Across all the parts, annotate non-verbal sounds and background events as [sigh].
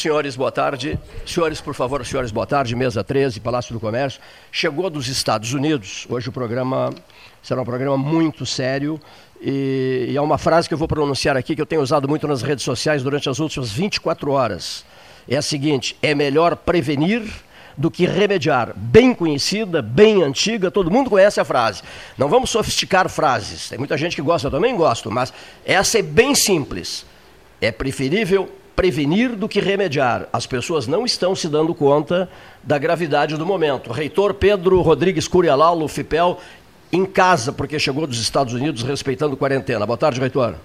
Senhores, boa tarde. Senhores, por favor, senhores, boa tarde. Mesa 13, Palácio do Comércio. Chegou dos Estados Unidos. Hoje o programa será um programa muito sério. E, e é uma frase que eu vou pronunciar aqui que eu tenho usado muito nas redes sociais durante as últimas 24 horas. É a seguinte: é melhor prevenir do que remediar. Bem conhecida, bem antiga, todo mundo conhece a frase. Não vamos sofisticar frases. Tem muita gente que gosta, eu também gosto, mas essa é bem simples. É preferível prevenir do que remediar. As pessoas não estão se dando conta da gravidade do momento. Reitor Pedro Rodrigues Curialau, FIPEL, em casa, porque chegou dos Estados Unidos respeitando quarentena. Boa tarde, reitor.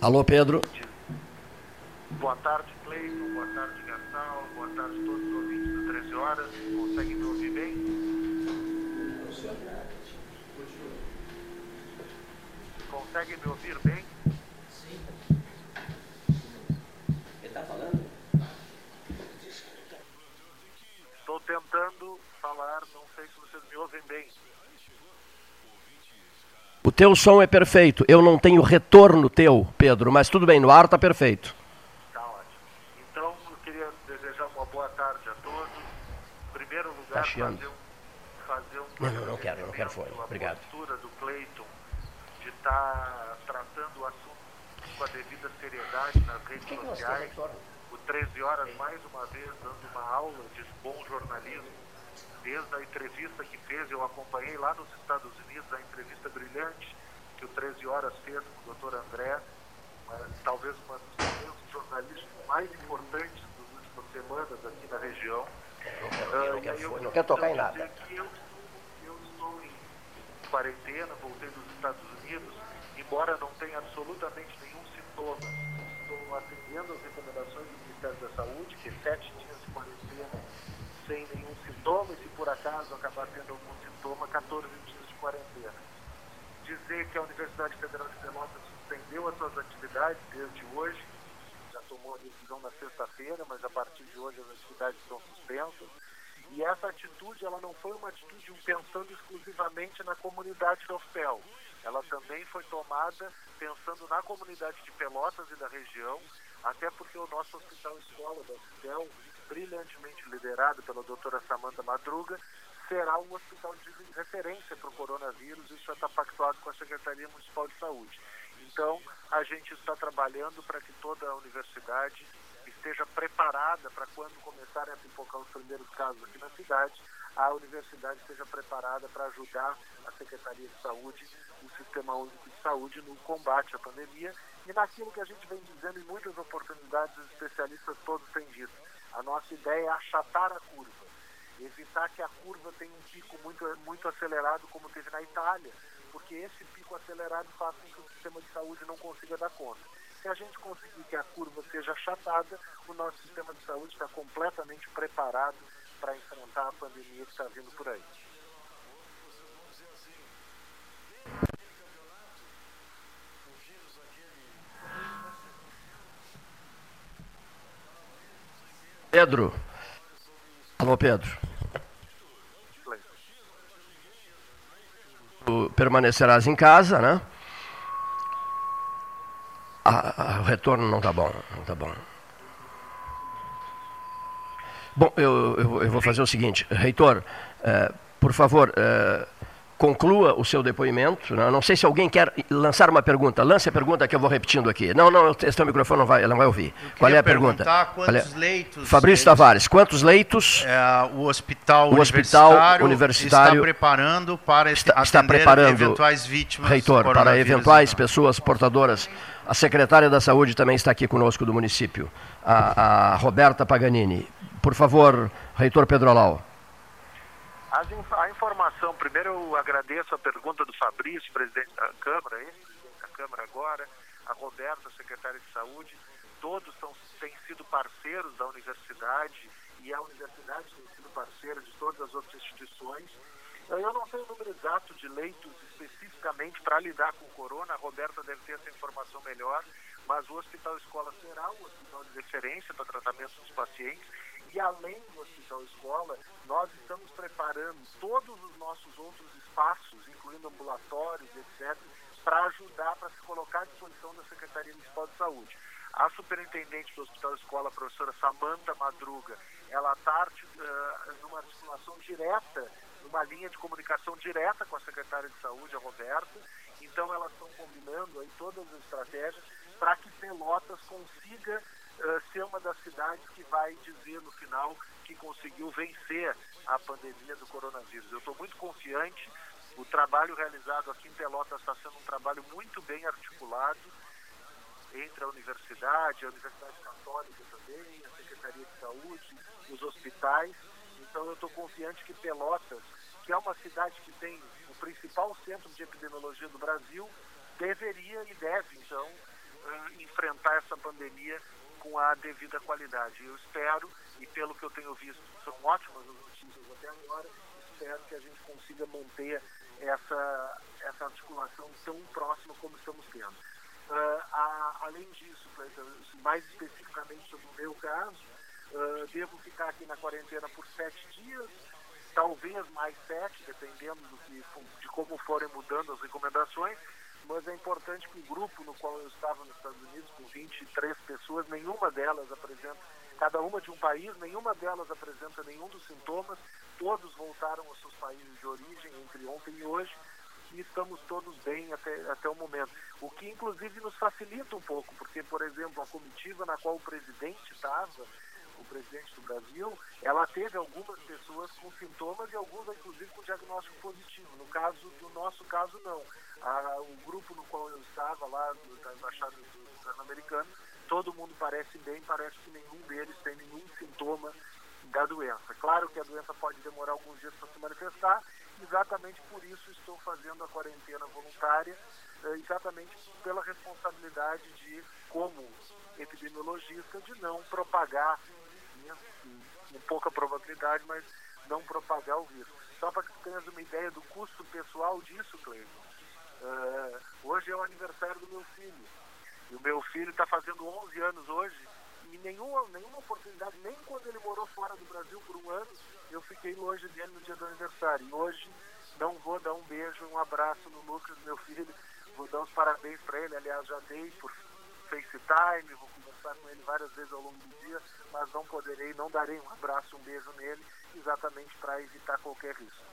Alô, Pedro. Boa tarde, Cleiton. Boa tarde, Gastal. Boa tarde a todos os ouvintes do 13 Horas. Conseguem me ouvir bem? Conseguem me ouvir bem? Sim. Ele está falando? Estou tentando falar, não sei se vocês me ouvem bem. O teu som é perfeito. Eu não tenho retorno teu, Pedro, mas tudo bem, no ar está perfeito. Tá ótimo. Então, eu queria desejar uma boa tarde a todos. Em primeiro lugar, Tá chiando. fazer um. Fazer um Não, não, não quero, não quero fone. Obrigado. postura do Cleiton de estar tratando o assunto com a devida seriedade nas redes sociais. O 13 Horas, mais uma vez, dando uma aula. Desde a entrevista que fez, eu acompanhei lá nos Estados Unidos a entrevista brilhante que o 13 Horas fez com o Dr. André, talvez uma dos jornalísticos mais importantes das últimas semanas aqui na região. Ah, não eu quero quero tocar em nada. eu, eu estou em quarentena, voltei dos Estados Unidos, embora não tenha absolutamente nenhum sintoma. Estou atendendo as recomendações do Ministério da Saúde, que é sete dias de quarentena sem nenhum por acaso acabar tendo algum sintoma, 14 dias de quarentena. Dizer que a Universidade Federal de Pelotas suspendeu as suas atividades desde hoje, já tomou a decisão na sexta-feira, mas a partir de hoje as atividades estão suspensas. E essa atitude, ela não foi uma atitude pensando exclusivamente na comunidade da UFPEL. Ela também foi tomada pensando na comunidade de Pelotas e da região, até porque o nosso hospital escola da UFPEL, brilhantemente liderado pela doutora Samanta Madruga, será um hospital de referência para o coronavírus, isso já está pactuado com a Secretaria Municipal de Saúde. Então, a gente está trabalhando para que toda a universidade esteja preparada para quando começarem a pipocar os primeiros casos aqui na cidade, a universidade esteja preparada para ajudar a Secretaria de Saúde, o Sistema Único de Saúde no combate à pandemia e naquilo que a gente vem dizendo em muitas oportunidades, os especialistas todos têm dito. A nossa ideia é achatar a curva, evitar que a curva tenha um pico muito, muito acelerado como teve na Itália, porque esse pico acelerado faz com que o sistema de saúde não consiga dar conta. Se a gente conseguir que a curva seja achatada, o nosso sistema de saúde está completamente preparado para enfrentar a pandemia que está vindo por aí. Pedro. Alô, Pedro. Tu permanecerás em casa, né? Ah, ah, o retorno não está bom, não está bom. Bom, eu, eu, eu vou fazer o seguinte, reitor, eh, por favor, eh, conclua o seu depoimento. Né? Não sei se alguém quer lançar uma pergunta. Lance a pergunta que eu vou repetindo aqui. Não, não, esse teu microfone não vai, não vai ouvir. Qual é a pergunta? Qual é- quantos leitos Fabrício eles- Tavares, quantos leitos É, o hospital, O hospital universitário, universitário está preparando para está, está preparando, eventuais vítimas reitor, para eventuais então. pessoas portadoras. A secretária da Saúde também está aqui conosco do município, a, a Roberta Paganini. Por favor, reitor Pedro Alau. Inf- a informação, primeiro eu agradeço a pergunta do Fabrício, presidente da Câmara, ex-presidente da Câmara agora, a Roberta, secretária de Saúde, todos são, têm sido parceiros da universidade e a universidade tem sido parceira de todas as outras instituições. Eu não sei o número exato de leitos especificamente para lidar com o corona, a Roberta deve ter essa informação melhor, mas o Hospital Escola será um hospital de referência para tratamento dos pacientes E além do hospital escola, nós estamos preparando todos os nossos outros espaços, incluindo ambulatórios, etc., para ajudar, para se colocar à disposição da Secretaria Municipal de Saúde. A superintendente do Hospital Escola, a professora Samanta Madruga, ela está uh, numa articulação direta, numa linha de comunicação direta com a secretária de Saúde, a Roberta. Então, elas estão combinando aí todas as estratégias para que Pelotas consiga uh, ser uma das cidades que vai dizer no final que conseguiu vencer a pandemia do coronavírus. Eu estou muito confiante. O trabalho realizado aqui em Pelotas está sendo um trabalho muito bem articulado entre a universidade, a Universidade Católica também, a Secretaria de Saúde, os hospitais. Então eu estou confiante que Pelotas, que é uma cidade que tem o principal centro de epidemiologia do Brasil, deveria e deve, então, uh, enfrentar essa pandemia com a devida qualidade. Eu espero, e pelo que eu tenho visto, são ótimas as notícias até agora, espero que a gente consiga manter essa, essa articulação tão próxima como estamos tendo. Uh, a, além disso, mais especificamente sobre o meu caso, uh, devo ficar aqui na quarentena por sete dias, talvez mais sete, dependendo do que, de como forem mudando as recomendações, mas é importante que o grupo no qual eu estava nos Estados Unidos, com 23 pessoas, nenhuma delas apresenta, cada uma de um país, nenhuma delas apresenta nenhum dos sintomas, todos voltaram aos seus países de origem entre ontem e hoje, e estamos todos bem até, até o momento. O que inclusive nos facilita um pouco, porque, por exemplo, a comitiva na qual o presidente estava, o presidente do Brasil, ela teve algumas pessoas com sintomas e alguns, inclusive, com diagnóstico positivo. No caso, no nosso caso, não. A, o grupo no qual eu estava lá, do, da Embaixada do americano, todo mundo parece bem, parece que nenhum deles tem nenhum sintoma da doença. Claro que a doença pode demorar alguns dias para se manifestar, exatamente por isso estou fazendo a quarentena voluntária, eh, exatamente pela responsabilidade de, como epidemiologista, de não propagar com pouca probabilidade, mas não propagar o vírus. Só para que tenhas uma ideia do custo pessoal disso, Cleiton. Uh, hoje é o aniversário do meu filho. E o meu filho está fazendo 11 anos hoje e nenhuma, nenhuma oportunidade, nem quando ele morou fora do Brasil por um ano, eu fiquei longe dele no dia do aniversário. E hoje não vou dar um beijo, um abraço no do meu filho, vou dar os parabéns para ele, aliás já dei por FaceTime, vou conversar com ele várias vezes ao longo do dia, mas não poderei, não darei um abraço, um beijo nele, exatamente para evitar qualquer risco.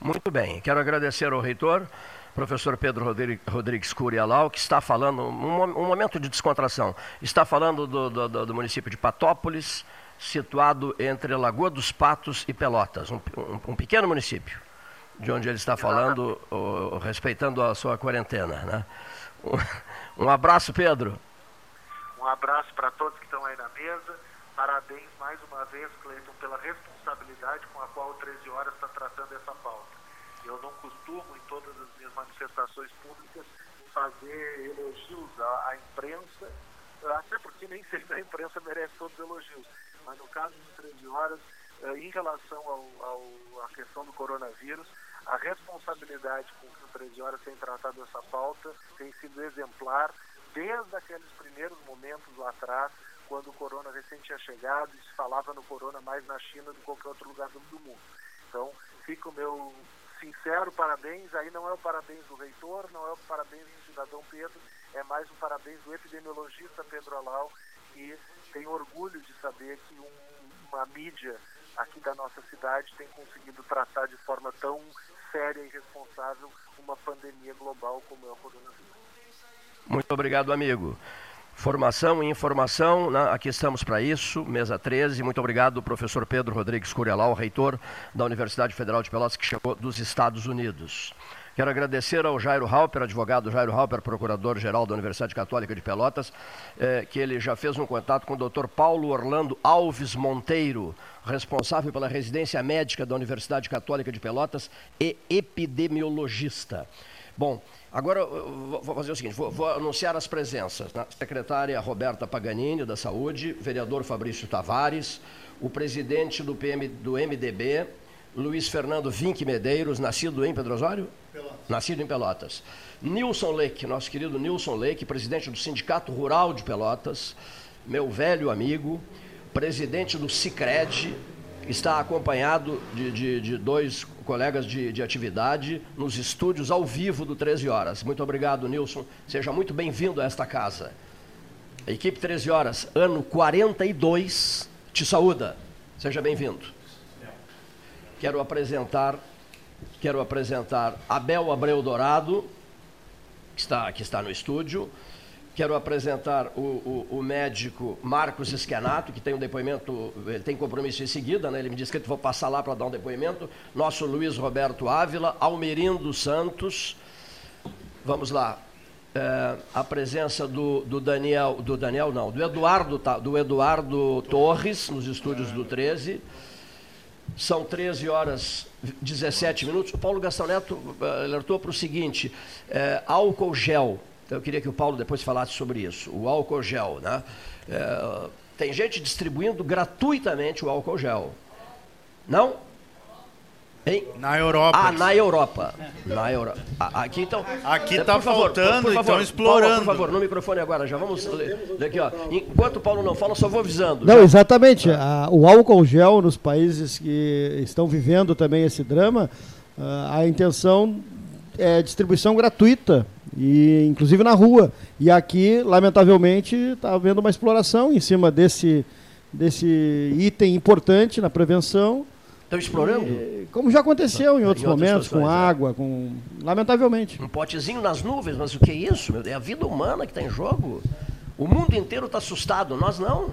Muito bem, quero agradecer ao reitor, professor Pedro Rodrigues Curialau, que está falando, um, momento de descontração, está falando do, do, do, município de Patópolis, situado entre Lagoa dos Patos e Pelotas, um, um, um pequeno município, de onde ele está falando, respeitando a sua quarentena. Né? Um abraço, Pedro. Um abraço para todos que estão aí na mesa. Parabéns mais uma vez, Cleiton, pela responsabilidade com a qual o 13 Horas está tratando essa pauta. Eu não costumo, em todas as minhas manifestações públicas, fazer elogios à, à imprensa, até porque nem sempre a imprensa merece todos os elogios. Mas no caso dos 13 Horas, eh, em relação ao, ao, à questão do coronavírus, a responsabilidade com que o 13 Horas tem tratado essa pauta tem sido exemplar desde aqueles primeiros momentos lá atrás, quando o corona recém tinha chegado e se falava no corona mais na China do que qualquer outro lugar do mundo. Então, fica o meu sincero parabéns. Aí não é o parabéns do reitor, não é o parabéns do cidadão Pedro, é mais um parabéns do epidemiologista Pedro Alau, que tem orgulho de saber que um, uma mídia aqui da nossa cidade tem conseguido tratar de forma tão séria e responsável uma pandemia global como é o coronavírus. Muito obrigado, amigo. Formação e informação, né? aqui estamos para isso, mesa 13. Muito obrigado, professor Pedro Rodrigues Curialau, reitor da Universidade Federal de Pelotas, que chegou dos Estados Unidos. Quero agradecer ao Jairo Halper, advogado Jairo Halper, procurador-geral da Universidade Católica de Pelotas, eh, que ele já fez um contato com o Dr. Paulo Orlando Alves Monteiro, responsável pela residência médica da Universidade Católica de Pelotas e epidemiologista. Bom, agora vou fazer o seguinte: vou, vou anunciar as presenças. Né? Secretária Roberta Paganini, da Saúde, vereador Fabrício Tavares, o presidente do, PM, do MDB, Luiz Fernando Vinck Medeiros, nascido em Pedro Osório? Pelotas. Nascido em Pelotas. Nilson Leque, nosso querido Nilson Leque, presidente do Sindicato Rural de Pelotas, meu velho amigo. presidente do Cicred, está acompanhado de, de, de dois colegas de, de, atividade nos estúdios ao vivo do 13 Horas. Muito obrigado, Nilson. Seja muito bem-vindo a esta casa. A equipe 13 Horas, ano 42, te saúda. Seja bem-vindo. Quero apresentar, quero apresentar Abel Abreu Dourado, que está, que está no estúdio. Quero apresentar o, o, o, médico Marcos Esquenato, que tem um depoimento, ele tem compromisso em seguida, né? ele me disse que eu vou passar lá para dar um depoimento. Nosso Luiz Roberto Ávila, Almerindo Santos. Vamos lá. É, a presença do, do, Daniel, do Daniel não, do Eduardo, do Eduardo Torres, nos estúdios do 13. São 13 horas 17 minutos. O Paulo Gastão Neto eh, alertou para o seguinte: é, álcool gel então eu queria que o Paulo depois falasse sobre isso. O álcool gel, né? É, tem gente distribuindo gratuitamente o álcool gel. Não? Hein? Na Europa. Ah, na Europa. Na Europa. Aqui então. Aqui está faltando, por, por favor, explorando. Paulo, por favor, no microfone agora, já vamos daqui, ó. Enquanto o Paulo não fala, só vou avisando. Não, já. exatamente. A, o álcool gel nos países que estão vivendo também esse drama, a intenção é distribuição gratuita e inclusive na rua. E aqui, lamentavelmente, está havendo uma exploração em cima desse, desse item importante na prevenção. Estão explorando? E, como já aconteceu em outros em momentos, com é. água, com. Lamentavelmente. Um potezinho nas nuvens, mas o que é isso? Meu? É a vida humana que está em jogo. O mundo inteiro está assustado, nós não.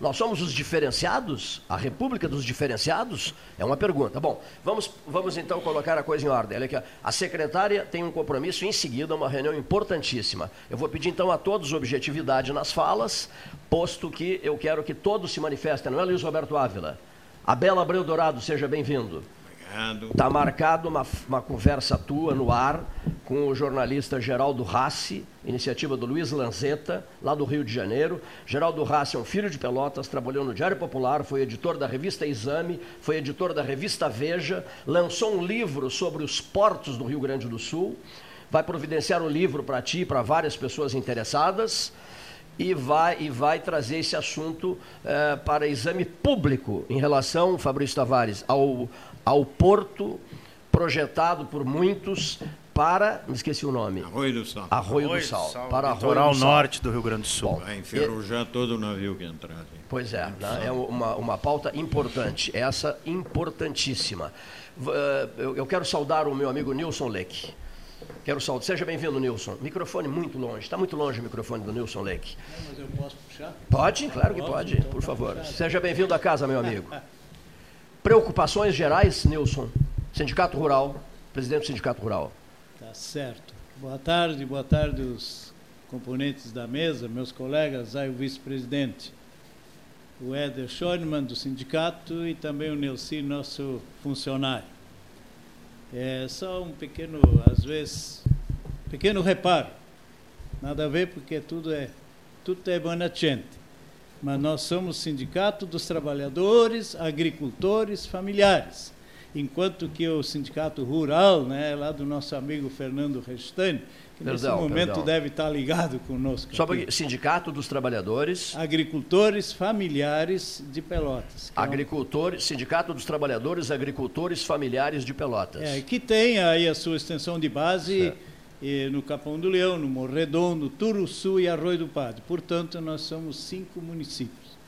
Nós somos os diferenciados? A República dos Diferenciados? É uma pergunta. Bom, vamos, vamos então colocar a coisa em ordem. Olha aqui, a secretária tem um compromisso em seguida, uma reunião importantíssima. Eu vou pedir então a todos objetividade nas falas, posto que eu quero que todos se manifestem, não é, Luiz Roberto Ávila? Abela Abreu Dourado, seja bem-vindo. Obrigado. Está marcado uma, uma conversa tua no ar com o jornalista Geraldo Rassi, iniciativa do Luiz Lanzetta, lá do Rio de Janeiro. Geraldo Rassi é um filho de Pelotas, trabalhou no Diário Popular, foi editor da revista Exame, foi editor da revista Veja, lançou um livro sobre os portos do Rio Grande do Sul. Vai providenciar um livro para ti e para várias pessoas interessadas e vai, e vai trazer esse assunto eh, para exame público em relação, Fabrício Tavares, ao, ao porto projetado por muitos para, me esqueci o nome. Arroio do Sal. Arroio, Arroio do Sal. Sal. Para Litoral do norte do Rio Grande do Sul. Vai enferrujar e... todo o navio que entrar. Pois é, né? é uma, uma pauta importante, essa importantíssima. Eh, eu quero saudar o meu amigo Nilson Leck. Quero saudar. Seja bem-vindo, Nilson. Microfone muito longe. Está muito longe o microfone do Nilson Leck. Mas eu posso puxar? Pode, claro que pode, então por tá favor. Seja bem-vindo à casa, meu amigo. [laughs] Preocupações gerais, Nilson. Sindicato Rural, presidente do Sindicato Rural. Tá certo. Boa tarde, boa tarde os componentes da mesa, meus colegas, aí o vice-presidente, o Éder Schoenemann do sindicato e também o Nelson, nosso funcionário. É só um pequeno, às vezes, pequeno reparo. Nada a ver porque tudo é tudo é boa gente mas nós somos sindicato dos trabalhadores, agricultores, familiares. Enquanto que o sindicato rural, né, lá do nosso amigo Fernando Restani, que perdão, nesse momento perdão. deve estar ligado conosco. Só porque Sindicato dos Trabalhadores. Agricultores Familiares de Pelotas. Agricultores, Sindicato dos Trabalhadores Agricultores Familiares de Pelotas. É, que tem aí a sua extensão de base. No Capão do Leão, no Morredondo, Turuçu e Arroio do Padre. Portanto, nós somos cinco municípios.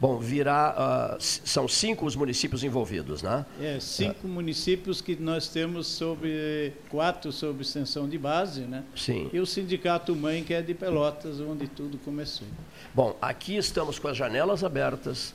Bom, virá, uh, são cinco os municípios envolvidos, né? É, cinco uh. municípios que nós temos sobre, quatro sob extensão de base, né? Sim. E o sindicato mãe, que é de Pelotas, onde tudo começou. Bom, aqui estamos com as janelas abertas,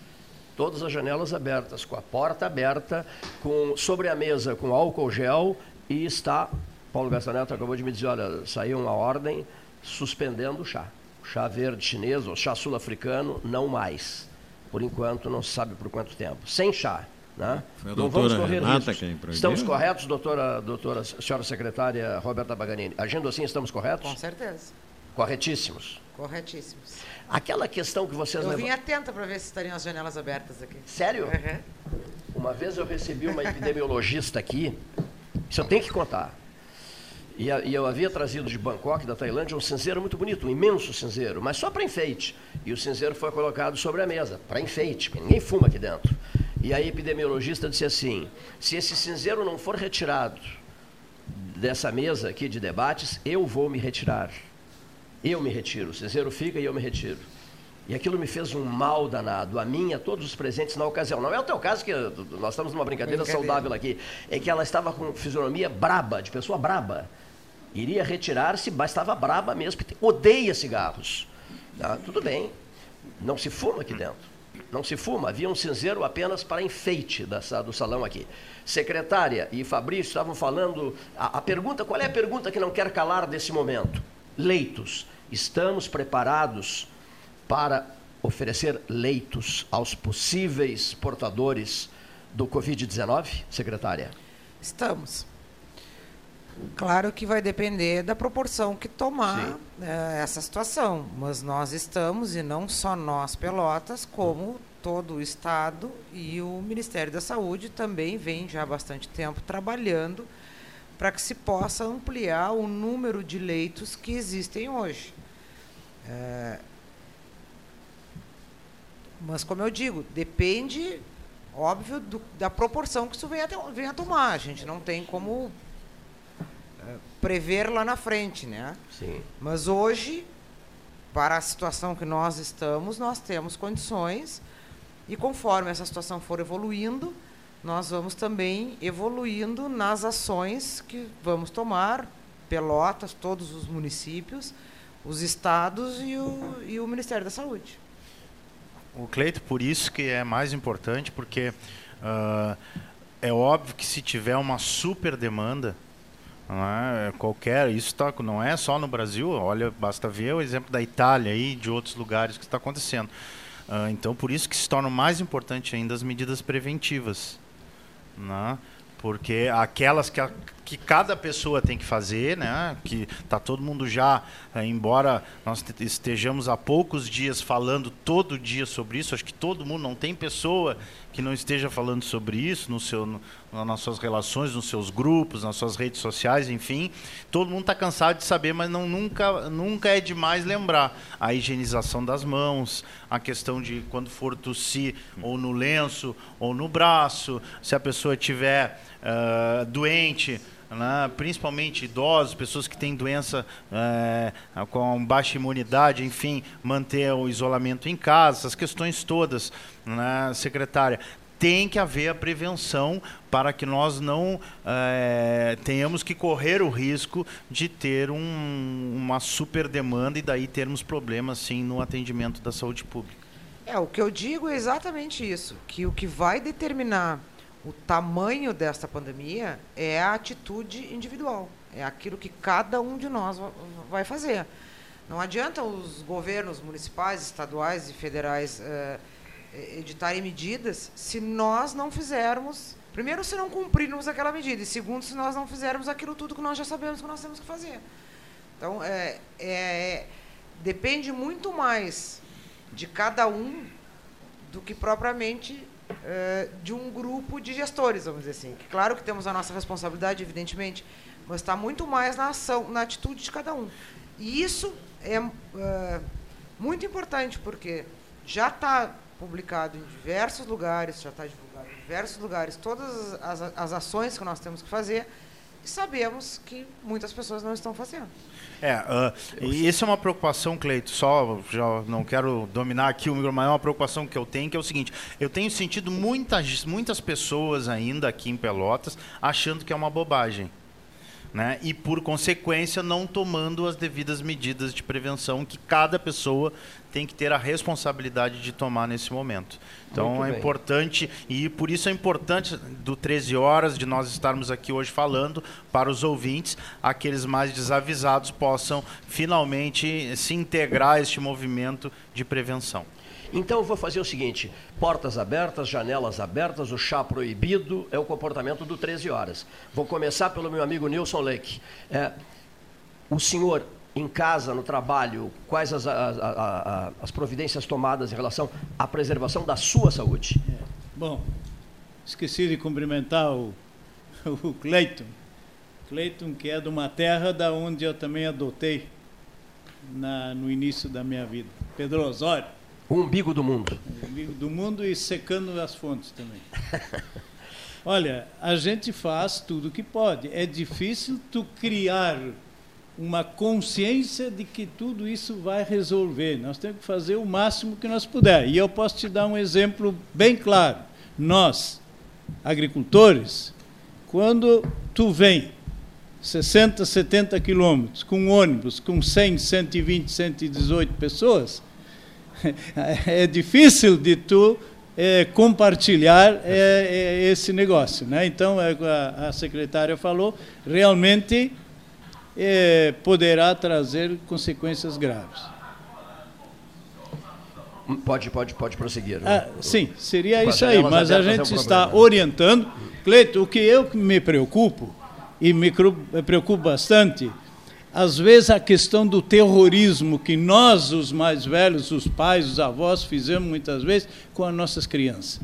todas as janelas abertas, com a porta aberta, com sobre a mesa com álcool gel e está Paulo Gastaneto acabou de me dizer, olha, saiu uma ordem suspendendo o chá. O chá verde chinês ou chá sul-africano, não mais. Por enquanto, não se sabe por quanto tempo. Sem chá. Né? Foi a não vamos correr Renata riscos. quem Estamos corretos, doutora, doutora, senhora secretária Roberta Baganini? Agindo assim, estamos corretos? Com certeza. Corretíssimos. Corretíssimos. Aquela questão que vocês... Eu levam... vim atenta para ver se estariam as janelas abertas aqui. Sério? Uhum. Uma vez eu recebi uma epidemiologista aqui, isso eu tenho que contar E, e, eu havia trazido de Bangkok, da Tailândia, um cinzeiro muito bonito, um imenso cinzeiro, mas só para enfeite. E o cinzeiro foi colocado sobre a mesa, para enfeite, porque ninguém fuma aqui dentro. E a epidemiologista disse assim: se esse cinzeiro não for retirado dessa mesa aqui de debates, eu vou me retirar. Eu me retiro. O cinzeiro fica e eu me retiro. E aquilo me fez um mal danado, a mim e a todos os presentes na ocasião. Não é o teu caso, que nós estamos numa brincadeira, brincadeira. saudável aqui. É que ela estava com fisionomia braba, de pessoa braba. Iria retirar-se, mas estava braba mesmo, porque odeia cigarros. Ah, tudo bem, não se fuma aqui dentro. Não se fuma, havia um cinzeiro apenas para enfeite dessa, do salão aqui. Secretária e Fabrício estavam falando. A, a pergunta, qual é a pergunta que não quer calar nesse momento? Leitos. Estamos preparados para oferecer leitos aos possíveis portadores do Covid-19, secretária? Estamos. Claro que vai depender da proporção que tomar é, essa situação, mas nós estamos, e não só nós, Pelotas, como todo o Estado e o Ministério da Saúde também vem já há bastante tempo trabalhando para que se possa ampliar o número de leitos que existem hoje. É, mas, como eu digo, depende, óbvio, do, da proporção que isso venha a, venha a tomar. A gente não tem como prever lá na frente, né? Sim. Mas hoje, para a situação que nós estamos, nós temos condições e conforme essa situação for evoluindo, nós vamos também evoluindo nas ações que vamos tomar, Pelotas, todos os municípios, os estados e o, e o Ministério da Saúde. O Cleito, por isso que é mais importante, porque uh, é óbvio que se tiver uma super demanda, é, qualquer, isso tá, não é só no Brasil, olha, basta ver o exemplo da Itália e de outros lugares que está acontecendo. Uh, então, por isso que se torna mais importante ainda as medidas preventivas. Né? Porque aquelas que, que cada pessoa tem que fazer, né? Que está todo mundo já, eh, embora nós estejamos há poucos dias falando todo dia sobre isso, acho que todo mundo não tem pessoa que não esteja falando sobre isso no seu, no, nas suas relações, nos seus grupos, nas suas redes sociais, enfim. Todo mundo está cansado de saber, mas não, nunca, nunca é demais lembrar a higienização das mãos, a questão de quando for tossir ou no lenço ou no braço, se a pessoa estiver uh, doente, né, principalmente idosos, pessoas que têm doença é, com baixa imunidade, enfim, manter o isolamento em casa, essas questões todas, né, secretária. Tem que haver a prevenção para que nós não é, tenhamos que correr o risco de ter um, uma super demanda e daí termos problemas sim no atendimento da saúde pública. É, o que eu digo é exatamente isso, que o que vai determinar o tamanho desta pandemia é a atitude individual, é aquilo que cada um de nós vai fazer. Não adianta os governos municipais, estaduais e federais eh, editarem medidas se nós não fizermos, primeiro, se não cumprirmos aquela medida, e segundo, se nós não fizermos aquilo tudo que nós já sabemos que nós temos que fazer. Então, é, é, depende muito mais de cada um do que propriamente uh, de um grupo de gestores, vamos dizer assim. Claro que temos a nossa responsabilidade, evidentemente, mas está muito mais na ação, na atitude de cada um. E isso é uh, muito importante, porque já está publicado em diversos lugares, já está divulgado em diversos lugares, todas as, as ações que nós temos que fazer, e sabemos que muitas pessoas não estão fazendo. É, uh, e isso é uma preocupação, Cleito, só já não quero dominar aqui o microfone, mas é uma preocupação que eu tenho, que é o seguinte, eu tenho sentido muitas, muitas pessoas ainda aqui em Pelotas achando que é uma bobagem né? e, por consequência, não tomando as devidas medidas de prevenção que cada pessoa tem que ter a responsabilidade de tomar nesse momento. Então é importante, e por isso é importante do 13 horas de nós estarmos aqui hoje falando para os ouvintes, aqueles mais desavisados possam finalmente se integrar a este movimento de prevenção. Então eu vou fazer o seguinte: portas abertas, janelas abertas, o chá proibido é o comportamento do 13 horas. Vou começar pelo meu amigo Nilson Lake. É, o senhor em casa, no trabalho, quais as, as, as, as, providências tomadas em relação à preservação da sua saúde? É. Bom, esqueci de cumprimentar o, [laughs] o Cleiton. Cleiton, que é de uma terra da onde eu também adotei na, no início da minha vida. Pedro Osório. O umbigo do mundo. O umbigo do mundo e secando as fontes também. [laughs] Olha, a gente faz tudo o que pode. É difícil tu criar uma consciência de que tudo isso vai resolver. Nós temos que fazer o máximo que nós puder. E eu posso te dar um exemplo bem claro. Nós, agricultores, quando tu vem 60, 70 quilômetros com ônibus com 100, 120, 118 pessoas, [laughs] é difícil de tu é, compartilhar é, é, esse negócio. Né? Então, é, a, a secretária falou, realmente poderá trazer consequências graves. Pode, pode, pode prosseguir. Ah, sim, seria isso aí, mas a gente está orientando. Cleito, o que eu me preocupo, e me preocupo bastante, às vezes a questão do terrorismo que nós, os mais velhos, os pais, os avós, fizemos muitas vezes com as nossas crianças.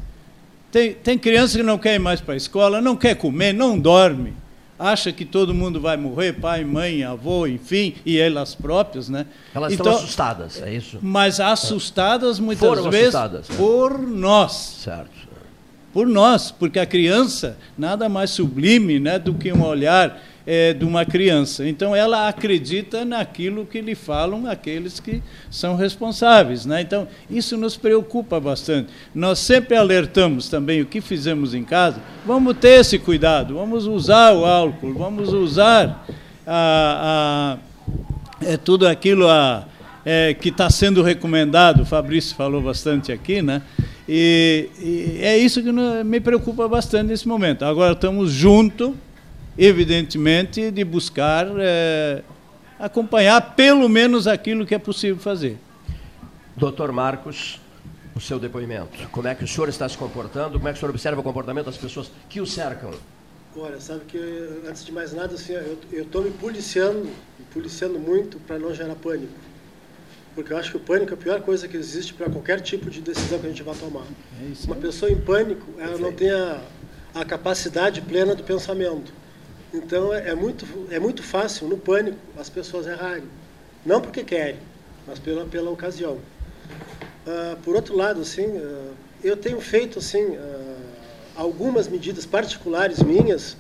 Tem, tem criança que não quer ir mais para a escola, não quer comer, não dorme, acha que todo mundo vai morrer, pai, mãe, avô, enfim, e elas próprias, né? Elas então, estão assustadas, é isso? Mas assustadas muitas Foram vezes assustadas, é. por nós. Certo. Por nós, porque a criança nada mais sublime, né, do que um olhar é, de uma criança. Então, ela acredita naquilo que lhe falam aqueles que são responsáveis. Né? Então, isso nos preocupa bastante. Nós sempre alertamos também o que fizemos em casa. Vamos ter esse cuidado, vamos usar o álcool, vamos usar a, a é, tudo aquilo a, é, que está sendo recomendado. O Fabrício falou bastante aqui, né? E, e é isso que me preocupa bastante nesse momento. Agora estamos juntos evidentemente, de buscar é, acompanhar pelo menos aquilo que é possível fazer. Doutor Marcos, o seu depoimento. Como é que o senhor está se comportando? Como é que o senhor observa o comportamento das pessoas que o cercam? Olha, sabe que antes de mais nada, assim, eu estou me policiando, me policiando muito para não gerar pânico. Porque eu acho que o pânico é a pior coisa que existe para qualquer tipo de decisão que a gente vai tomar. É Uma pessoa em pânico, ela não tem a, a capacidade plena do pensamento. Então é, é, muito, é muito fácil, no pânico, as pessoas errarem. Não porque querem, mas pela, pela ocasião. Uh, por outro lado, assim, uh, eu tenho feito assim, uh, algumas medidas particulares minhas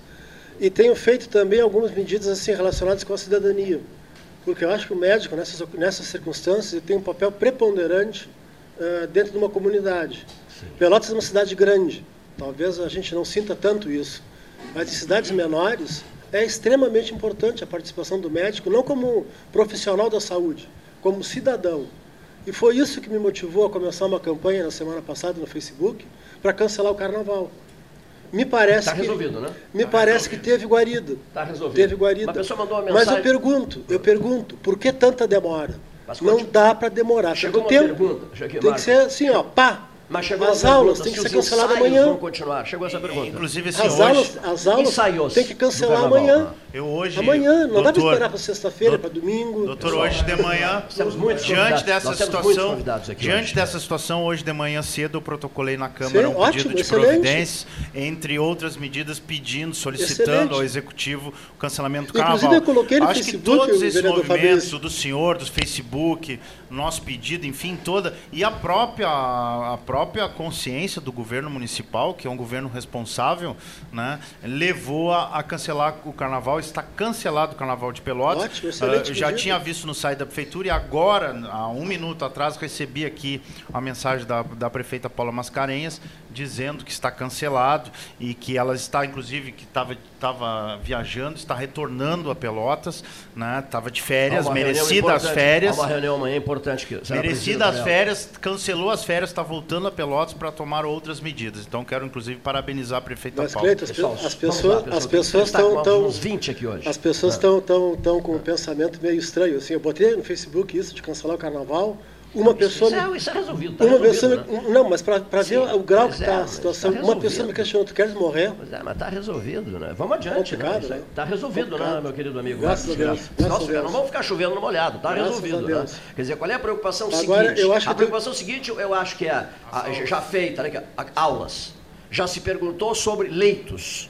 e tenho feito também algumas medidas assim, relacionadas com a cidadania. Porque eu acho que o médico, nessas, nessas circunstâncias, tem um papel preponderante dentro de uma comunidade. Sim. Pelotas é uma cidade grande. Talvez a gente não sinta tanto isso. Mas em cidades menores é extremamente importante a participação do médico, não como profissional da saúde, como cidadão. E foi isso que me motivou a começar uma campanha na semana passada no Facebook para cancelar o carnaval. Me parece tá resolvido, que, né? Me tá parece resolvido. que teve guarida. Está resolvido. Teve guarida. Uma pessoa mandou uma mensagem. Mas eu pergunto, eu pergunto, por que tanta demora? Não dá para demorar. Chegou tanto tempo. Pergunta. Tem que ser assim, ó, pá, mas chegou as aulas têm que ser canceladas amanhã. vão continuar. Chegou essa pergunta. Inclusive, assim, as hoje... aulas, as aulas tem que cancelar amanhã. Eu hoje, amanhã, não doutor, dá para esperar para sexta-feira, para domingo. Doutor, hoje de manhã, diante dessa situação, diante hoje. dessa situação, hoje de manhã cedo eu protocolei na Câmara Sim, um ótimo, pedido de excelente. providência, entre outras medidas, pedindo, solicitando excelente. ao executivo o cancelamento do carnaval. Inclusive eu coloquei no Acho Facebook, que todos esses movimentos do senhor, do Facebook, nosso pedido, enfim, toda e a própria a própria consciência do governo municipal, que é um governo responsável, né, levou a, a cancelar o carnaval, está cancelado o carnaval de Pelotas. Ótimo, uh, já tinha visto no site da prefeitura e agora, há um minuto atrás, recebi aqui a mensagem da, da prefeita Paula Mascarenhas dizendo que está cancelado e que ela está, inclusive, que estava estava viajando, está retornando a Pelotas, né? Estava de férias, merecidas as férias. Há uma reunião amanhã importante que merecidas as férias, cancelou as férias, está voltando a Pelotas para tomar outras medidas. Então quero inclusive parabenizar a prefeita Mas, Paulo. Cleiton, as, Pessoal, as pessoas, as pessoas estão tão, uns 20 aqui hoje. As pessoas estão ah. tão, tão com um pensamento meio estranho. Assim, eu botei no Facebook isso de cancelar o carnaval. Uma pessoa. Isso é, isso é resolvido. Tá uma resolvido, pessoa, né? Não, mas para ver o grau que está é, a situação. Tá uma pessoa me questionou: tu queres morrer? Pois é, mas está resolvido, né? Vamos adiante, né? Está resolvido, né, meu querido amigo? Graças a Deus. Graças Nossa, não vamos ficar chovendo no molhado, está resolvido. Né? Quer dizer, qual é a preocupação Agora, seguinte? Eu acho a preocupação seguinte, eu acho que é a, já feita, né, aulas. Já se perguntou sobre leitos.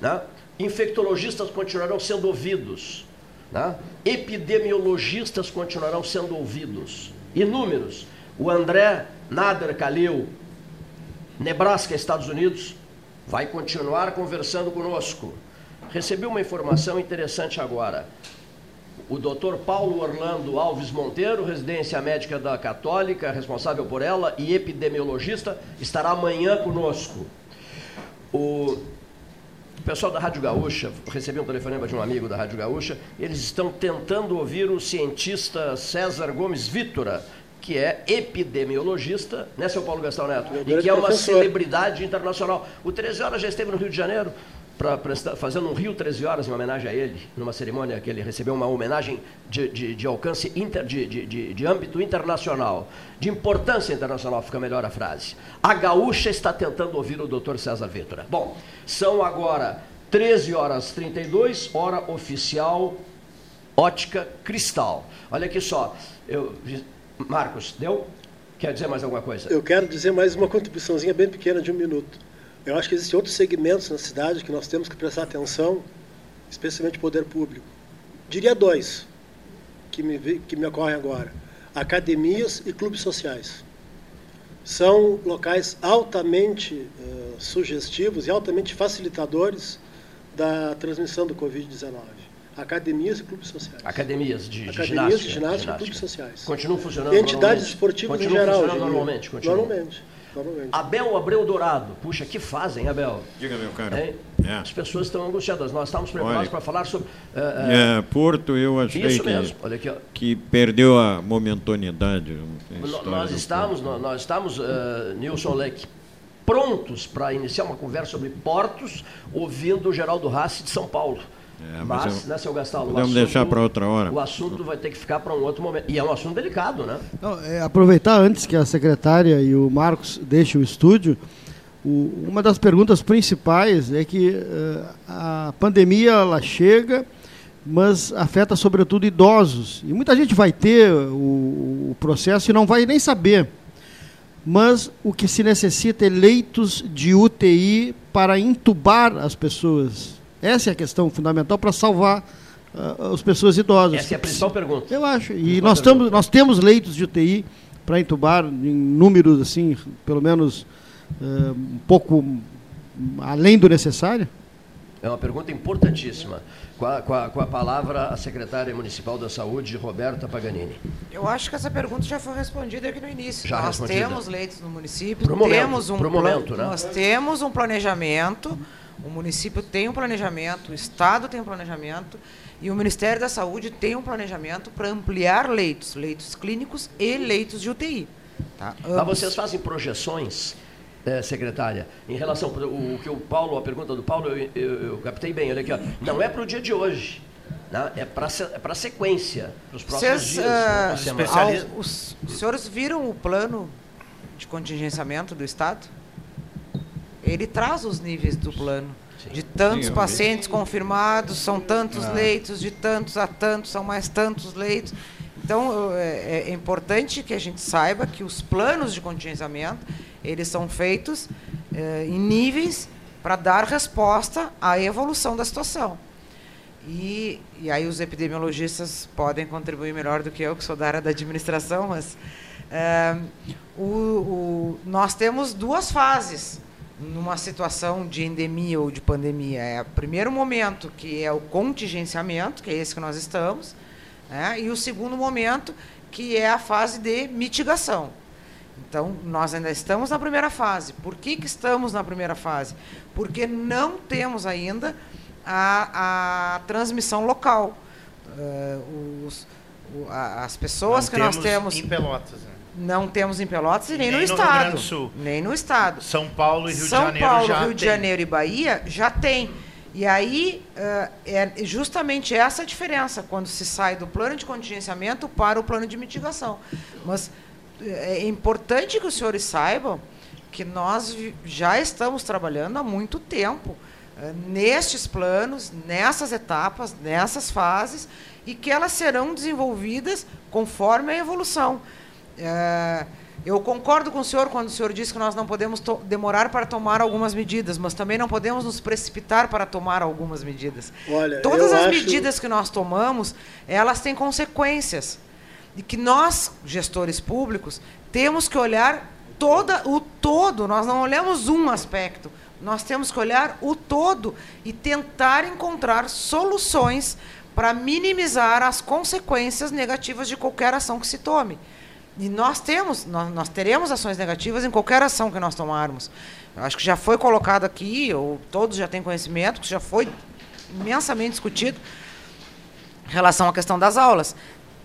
Né? infectologistas continuarão sendo ouvidos, né? epidemiologistas continuarão sendo ouvidos. Inúmeros. O André Nader Kalil, Nebraska, Estados Unidos, vai continuar conversando conosco. Recebi uma informação interessante agora. O doutor Paulo Orlando Alves Monteiro, residência médica da Católica, responsável por ela e epidemiologista, estará amanhã conosco. O pessoal da Rádio Gaúcha, recebi um telefonema de um amigo da Rádio Gaúcha, eles estão tentando ouvir o cientista César Gomes Vítora, que é epidemiologista, né, seu Paulo Gastão Neto? e que é uma professor. celebridade internacional. O 13 Horas já esteve no Rio de Janeiro, pra, fazendo um Rio 13 Horas em homenagem a ele, numa cerimônia que ele recebeu uma homenagem de, de, de alcance, inter, de, de, de âmbito internacional, de importância internacional, fica melhor a frase. A gaúcha está tentando ouvir o doutor César Ventura. Bom, são agora 13 horas 32, hora oficial ótica cristal. Olha aqui só, eu Marcos, deu? Quer dizer mais alguma coisa? Eu quero dizer mais uma contribuiçãozinha bem pequena de um minuto. Eu acho que existem outros segmentos na cidade que nós temos que prestar atenção, especialmente o poder público. Diria dois, que me, que me ocorrem agora: academias e clubes sociais. São locais altamente uh, sugestivos e altamente facilitadores da transmissão do Covid-19. Academias e clubes sociais. Academias de, Academias ginástica, de ginástica, e clubes sociais. Continuam funcionando Entidades esportivas continuam em geral. Funcionando normalmente, continuam. Normalmente. Abel Abreu Dourado. Puxa, que fazem, Abel? Diga, meu caro. É. As pessoas estão angustiadas. Nós estamos preparados para falar sobre. Uh, uh, é, Porto, eu achei isso que, mesmo. Olha aqui, ó. que perdeu a momentaneidade. A nós estamos, nós, nós estamos, uh, Nilson Leque, prontos para iniciar uma conversa sobre portos, ouvindo o Geraldo Rassi de São Paulo. É, mas, mas eu, né, seu Gastalo? Podemos assunto, deixar para outra hora. O assunto vai ter que ficar para um outro momento. E é um assunto delicado, né? Não, é, aproveitar antes que a secretária e o Marcos deixem o estúdio, o, uma das perguntas principais é que uh, a pandemia ela chega, mas afeta sobretudo idosos. E muita gente vai ter o, o processo e não vai nem saber. Mas o que se necessita é leitos de UTI para intubar as pessoas essa é a questão fundamental para salvar uh, as pessoas idosas. Essa é a principal pergunta. Eu acho. E nós, tamo, nós temos leitos de UTI para entubar em números, assim, pelo menos uh, um pouco além do necessário? É uma pergunta importantíssima. Com a, com, a, com a, palavra a secretária municipal da Saúde, Roberta Paganini. Eu acho que essa pergunta já foi respondida aqui no início. Já nós respondida. temos leitos no município, pro temos momento, um momento, né? nós temos um planejamento o município tem um planejamento, o Estado tem um planejamento e o Ministério da Saúde tem um planejamento para ampliar leitos, leitos clínicos e leitos de UTI. Tá? Mas vocês fazem projeções, é, secretária, em relação ao o que o Paulo, a pergunta do Paulo, eu, eu, eu captei bem, olha aqui, ó, não é para o dia de hoje. Né? É para é a sequência, para os próximos Cês, dias. Uh, os, os senhores viram o plano de contingenciamento do Estado? Ele traz os níveis do plano. De tantos Sim, pacientes confirmados, são tantos ah. leitos, de tantos a tantos, são mais tantos leitos. Então, é, é, importante que a gente saiba que os planos de contingenciamento, eles são feitos é, em níveis para dar resposta à evolução da situação. E, e aí os epidemiologistas podem contribuir melhor do que eu, que sou da área da administração, mas é, o, o, nós temos duas fases numa situação de endemia ou de pandemia. É o primeiro momento, que é o contingenciamento, que é esse que nós estamos, né? e o segundo momento, que é a fase de mitigação. Então, nós ainda estamos na primeira fase. Por que, que estamos na primeira fase? Porque não temos ainda a, a transmissão local. Uh, os, o, a, as pessoas não que nós temos. Em Pelotas, né? Não temos em Pelotas e nem, nem no, no, estado. Sul. Nem no estado. São Paulo e Rio São de Janeiro Paulo, já Rio de Janeiro e Bahia já tem. E aí uh, é justamente essa a diferença quando se sai do plano de contingenciamento para o plano de mitigação. Mas eh, é importante que os senhores saibam que nós já estamos trabalhando há muito tempo uh, nestes planos, nessas etapas, nessas fases, e que elas serão desenvolvidas conforme a evolução. É, Eu concordo com o senhor quando o senhor diz que nós não podemos demorar para tomar algumas medidas, mas também não podemos nos precipitar para tomar algumas medidas. Olha, Todas as acho- medidas que nós tomamos, elas têm consequências. E que nós, gestores públicos, temos que olhar toda, o todo. Nós não olhamos um aspecto. Nós temos que olhar o todo e tentar encontrar soluções para minimizar as consequências negativas de qualquer ação que se tome. E nós temos, nós, nós teremos ações negativas em qualquer ação que nós tomarmos. Eu acho que já foi colocado aqui, ou todos já têm conhecimento, que já foi imensamente discutido em relação à questão das aulas.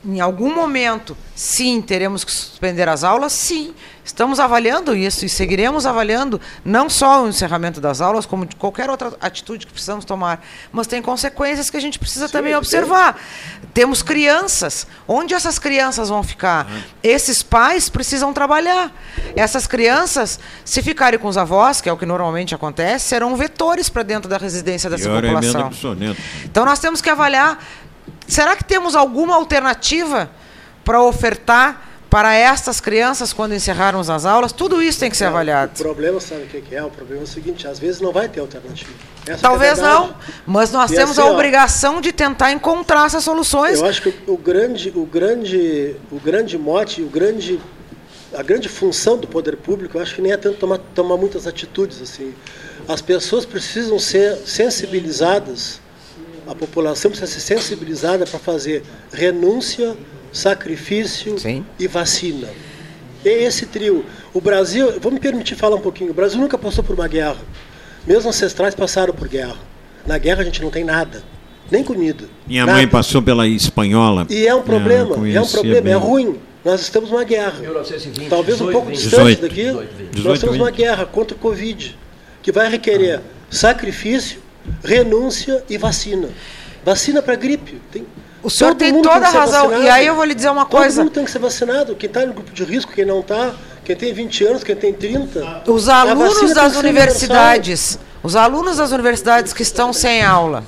Em algum momento, sim, teremos que suspender as aulas? Sim. Estamos avaliando isso e seguiremos avaliando não só o encerramento das aulas, como de qualquer outra atitude que precisamos tomar. Mas tem consequências que a gente precisa também observar. Temos crianças. Onde essas crianças vão ficar? Esses pais precisam trabalhar. Essas crianças, se ficarem com os avós, que é o que normalmente acontece, serão vetores para dentro da residência dessa Pior é população. Então nós temos que avaliar, será que temos alguma alternativa para ofertar para estas crianças quando encerrarmos as aulas? Tudo isso tem que ser O avaliado. problema, sabe o que é? O problema é o seguinte, às vezes não vai ter alternativa. Essa Talvez é a verdade. não, mas nós E temos assim, a ó, obrigação de tentar encontrar essas soluções. Eu acho que o grande, o grande, o grande mote, o grande, a grande função do poder público, eu acho que nem é tanto tomar, tomar muitas atitudes assim. As pessoas precisam ser sensibilizadas, a população precisa ser sensibilizada para fazer renúncia, sacrifício Sim. e vacina. E esse trio, o Brasil, vou me permitir falar um pouquinho. O Brasil nunca passou por uma guerra. Meus ancestrais passaram por guerra. Na guerra a gente não tem nada, nem comida. Minha nada. mãe passou pela espanhola. E é um problema, eu é um problema, bem. é ruim. Nós estamos numa guerra. 1920, Talvez um 18, pouco 20. distante 18, daqui, 18, 20. nós temos uma 18, guerra contra o Covid, que vai requerer sacrifício, renúncia e vacina. Vacina para gripe. Tem, O senhor todo tem mundo toda que a ser razão. vacinado. E aí eu vou lhe dizer uma Todo coisa. mundo tem que ser vacinado. Quem está no grupo de risco, quem não está, quem tem 20 anos, quem tem 30. Os alunos tem das que universidades, os alunos das universidades que estão sem aula,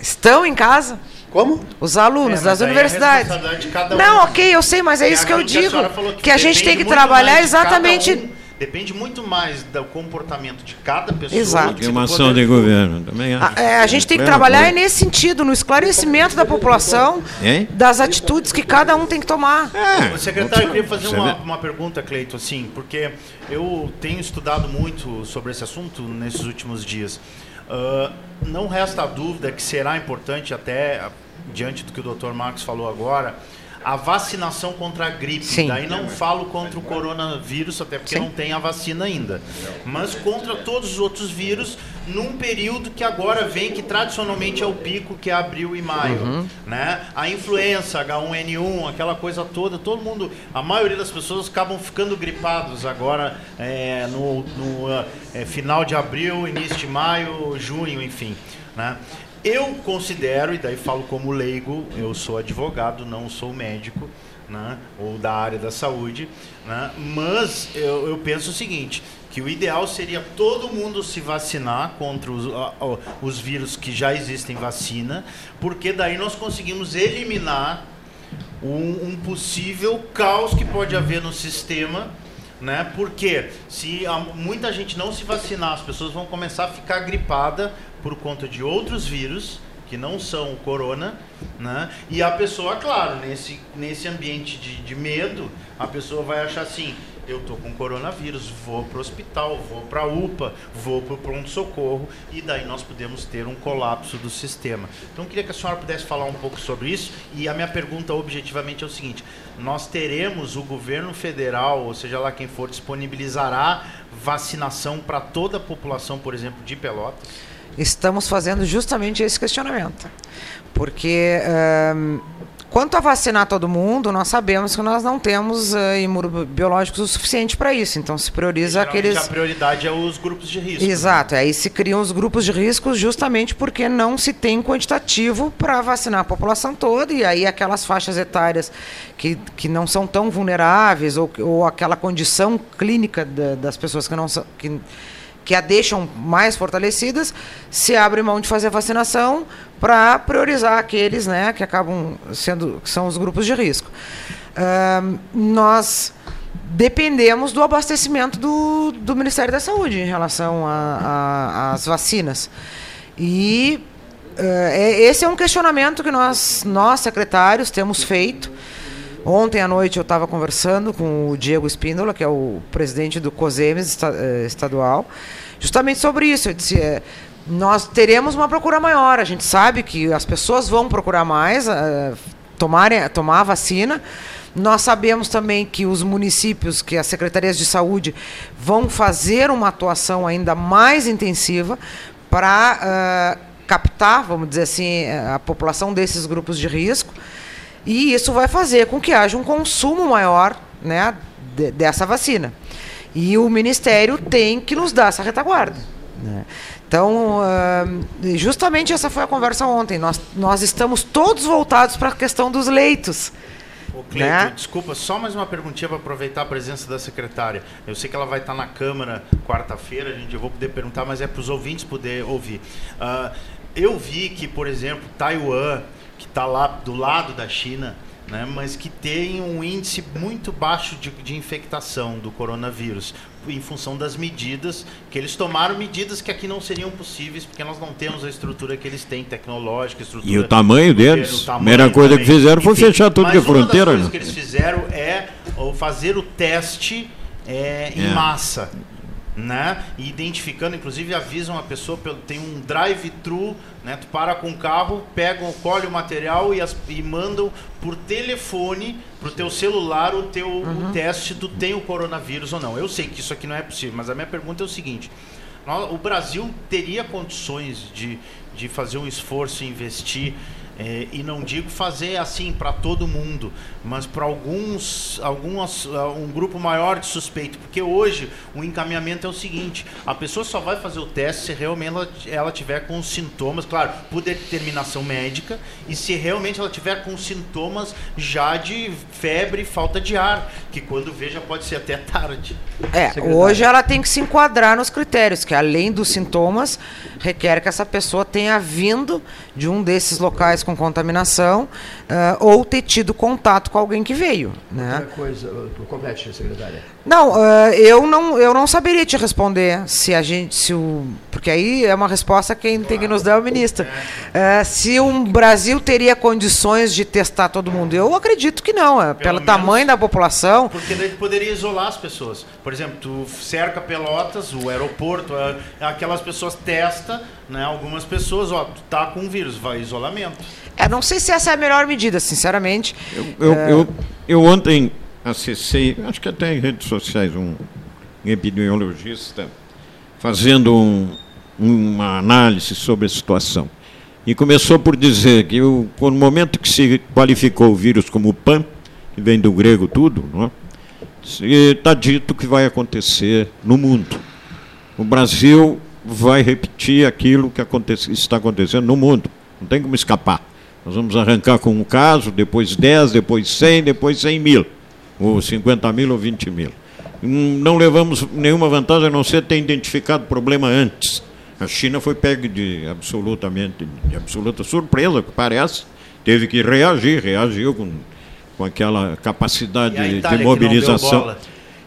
estão em casa? Como? Os alunos É, das é universidades. responsabilidade de cada um. Não, ok, eu sei, mas é isso que eu digo. senhora falou, Que a gente tem que trabalhar exatamente. Depende muito mais do comportamento de cada pessoa. Exato. do que Que do uma poder ação de governo. Também A, acho. é, a gente tem que trabalhar nesse sentido, no esclarecimento da população Hein? das atitudes que cada um tem que tomar. É, Secretário, eu queria fazer uma, vê. uma pergunta, Cleito, assim, porque eu tenho estudado muito sobre esse assunto nesses últimos dias. Ah, não resta dúvida que será importante, até ah, diante do que o Dr. Marcos falou agora, a vacinação contra a gripe. Sim. Daí não falo contra o coronavírus, até porque Sim. não tem a vacina ainda. Mas contra todos os outros vírus, num período que agora vem, que tradicionalmente é o pico, que é abril e maio. Uhum. Né? A influença, H1N1, aquela coisa toda, todo mundo, a maioria das pessoas acabam ficando gripados agora é, no, no, é, final de abril, início de maio, junho, enfim. Né? Eu considero, e daí falo como leigo, eu sou advogado, não sou médico, né? ou da área da saúde, né? mas eu, eu penso o seguinte, que o ideal seria todo mundo se vacinar contra os, os vírus que já existem vacina, porque daí nós conseguimos eliminar um, um possível caos que pode haver no sistema, né? Porque se muita gente não se vacinar, as pessoas vão começar a ficar gripada por conta de outros vírus que não são o corona, né? E a pessoa, claro, nesse, nesse ambiente de, de medo, a pessoa vai achar assim, eu tô com coronavírus, vou para o hospital, vou para a UPA, vou para o pronto-socorro, e daí nós podemos ter um colapso do sistema. Então, eu queria que a senhora pudesse falar um pouco sobre isso, e a minha pergunta objetivamente é o seguinte, nós teremos o governo federal, ou seja lá quem for, disponibilizará vacinação para toda a população, por exemplo, de Pelotas? Estamos fazendo justamente esse questionamento. Porque ahn, quanto a vacinar todo mundo, nós sabemos que nós não temos ah, imunobiológicos o suficiente para isso. Então se prioriza aqueles. A prioridade é os grupos de risco. Exato, aí se criam os grupos de risco justamente porque não se tem quantitativo para vacinar a população toda, e aí aquelas faixas etárias que, que não são tão vulneráveis, ou, ou aquela condição clínica da- das pessoas que não são. Que, que a deixam mais fortalecidas, se abre mão de fazer a vacinação para priorizar aqueles né, que acabam sendo que são os grupos de risco. Ahn, nós dependemos do abastecimento do, do Ministério da Saúde em relação às vacinas. E eh, é- esse é um questionamento que nós, nós secretários, temos feito. Ontem à noite eu estava conversando com o Diego Espíndola, que é o presidente do COSEMES eh, estadual, justamente sobre isso. Eu disse, eh, nós teremos uma procura maior. A gente sabe que as pessoas vão procurar mais, eh, tomarem, tomar a vacina. Nós sabemos também que os municípios, que as secretarias de saúde vão fazer uma atuação ainda mais intensiva para ah, captar, vamos dizer assim, a população desses grupos de risco. E isso vai fazer com que haja um consumo maior né, de- dessa vacina. E o Ministério tem que nos dar essa retaguarda. né? Então, ah, justamente essa foi a conversa ontem. Nós, nós estamos todos voltados para a questão dos leitos. Ô, Cleito, Né? desculpa, só mais uma perguntinha para aproveitar a presença da secretária. Eu sei que ela vai estar na Câmara quarta-feira, gente, eu vou poder perguntar, mas é para os ouvintes poder ouvir. Ah, eu vi que, por exemplo, Taiwan, está lá do lado da China, né, mas que tem um índice muito baixo de, de infectação do coronavírus, em função das medidas que eles tomaram, medidas que aqui não seriam possíveis, porque nós não temos a estrutura que eles têm, tecnológica, estrutura... E o tamanho governo, deles? o tamanho Primeira coisa que também. fizeram foi fechar tudo que é fronteira, Uma das coisas né? que eles fizeram é fazer o teste é, em É. massa. Né? E identificando, inclusive avisam a pessoa, pelo, tem um drive-thru, né? Tu para com o carro, pegam, colhe o material e, as, e mandam por telefone pro teu celular o teu o teste do tem o coronavírus ou não. Eu sei que isso aqui não é possível, mas a minha pergunta é o seguinte: o Brasil teria condições de, de fazer um esforço e investir eh, e não digo fazer assim para todo mundo, mas para alguns, algumas, ah, um grupo maior de suspeito, porque hoje o encaminhamento é o seguinte: a pessoa só vai fazer o teste se realmente ela, ela tiver com sintomas, claro, por determinação médica, e se realmente ela tiver com sintomas já de febre, e falta de ar, que quando vê já pode ser até [laughs] tarde. É, Secretário. hoje ela tem que se enquadrar nos critérios, que além dos sintomas, requer que essa pessoa tenha vindo de um desses locais com contaminação ah, ou ter tido contato com alguém que veio. Né? Outra coisa, uh, complete, secretária. Não, ah, eu não, eu não saberia te responder se a gente, se o, porque aí é uma resposta quem tem que nos dar é o ministro. Ah, se o Brasil teria condições de testar todo mundo, eu acredito que não. é, pelo menos- tamanho da população, Porque daí poderia isolar as pessoas. Por exemplo, tu cerca Pelotas, o aeroporto, aquelas pessoas testa, né? Algumas pessoas, ó, tu tá com vírus, vai isolamento. é, não sei se essa é a melhor medida, sinceramente. Eu, eu, eu ontem acessei, acho que até em redes sociais, um epidemiologista fazendo um- uma análise sobre a situação. E começou por dizer que o, no momento que se qualificou o vírus como PAN, que vem do grego tudo, está dito que vai acontecer no mundo. O Brasil vai repetir aquilo que está acontecendo no mundo. Não tem como escapar. Nós vamos arrancar com um caso, depois 10, depois 100, depois 100 mil. Ou 50 mil ou 20 mil. Hum, Não levamos nenhuma vantagem a não ser ter identificado o problema antes. A China foi pega de absolutamente de absoluta surpresa, que parece. Teve que reagir, reagiu com, com aquela capacidade de mobilização.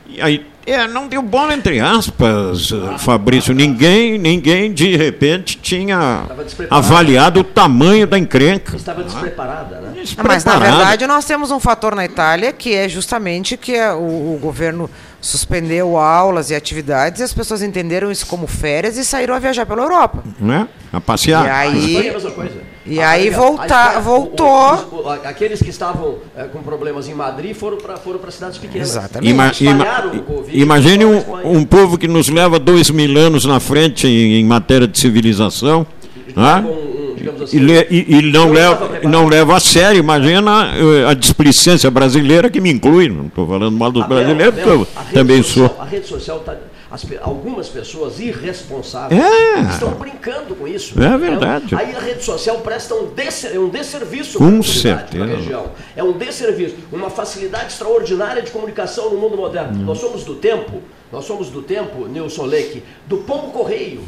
E aí, é, não deu bola entre aspas, eh, Fabrício. Ninguém, ninguém de repente tinha avaliado o tamanho da encrenca. Estava despreparada, né? Ah, Mas, na verdade, nós temos um fator na Itália que é justamente que é o, o governo suspendeu aulas e atividades e as pessoas entenderam isso como férias e saíram a viajar pela Europa. né? A passear. E A aí- Espanha é a mesma coisa. E A- aí a- a voltar- Espanha- voltou- o- o- a- aqueles que estavam eh, com problemas em Madrid foram para foram para cidades pequenas. Exatamente. Ima- ima- imagine um, um povo que nos leva dois mil anos na frente em, em matéria de civilização. né? Com um, digamos assim, E, e- não, Não leva, não leva a sério. Imagina eh, a displicência brasileira que me inclui. Não estou falando mal dos brasileiros, porque eu também social- sou. A rede social tá, as algumas pessoas irresponsáveis É. estão brincando com isso. É verdade. Aí a rede social presta um, desser, é um desserviço Com para a comunidade, certeza. para a região. É um desserviço, uma facilidade extraordinária de comunicação no mundo moderno. Hum. Nós somos do tempo, nós somos do tempo, Nilson Leque, do pombo correio.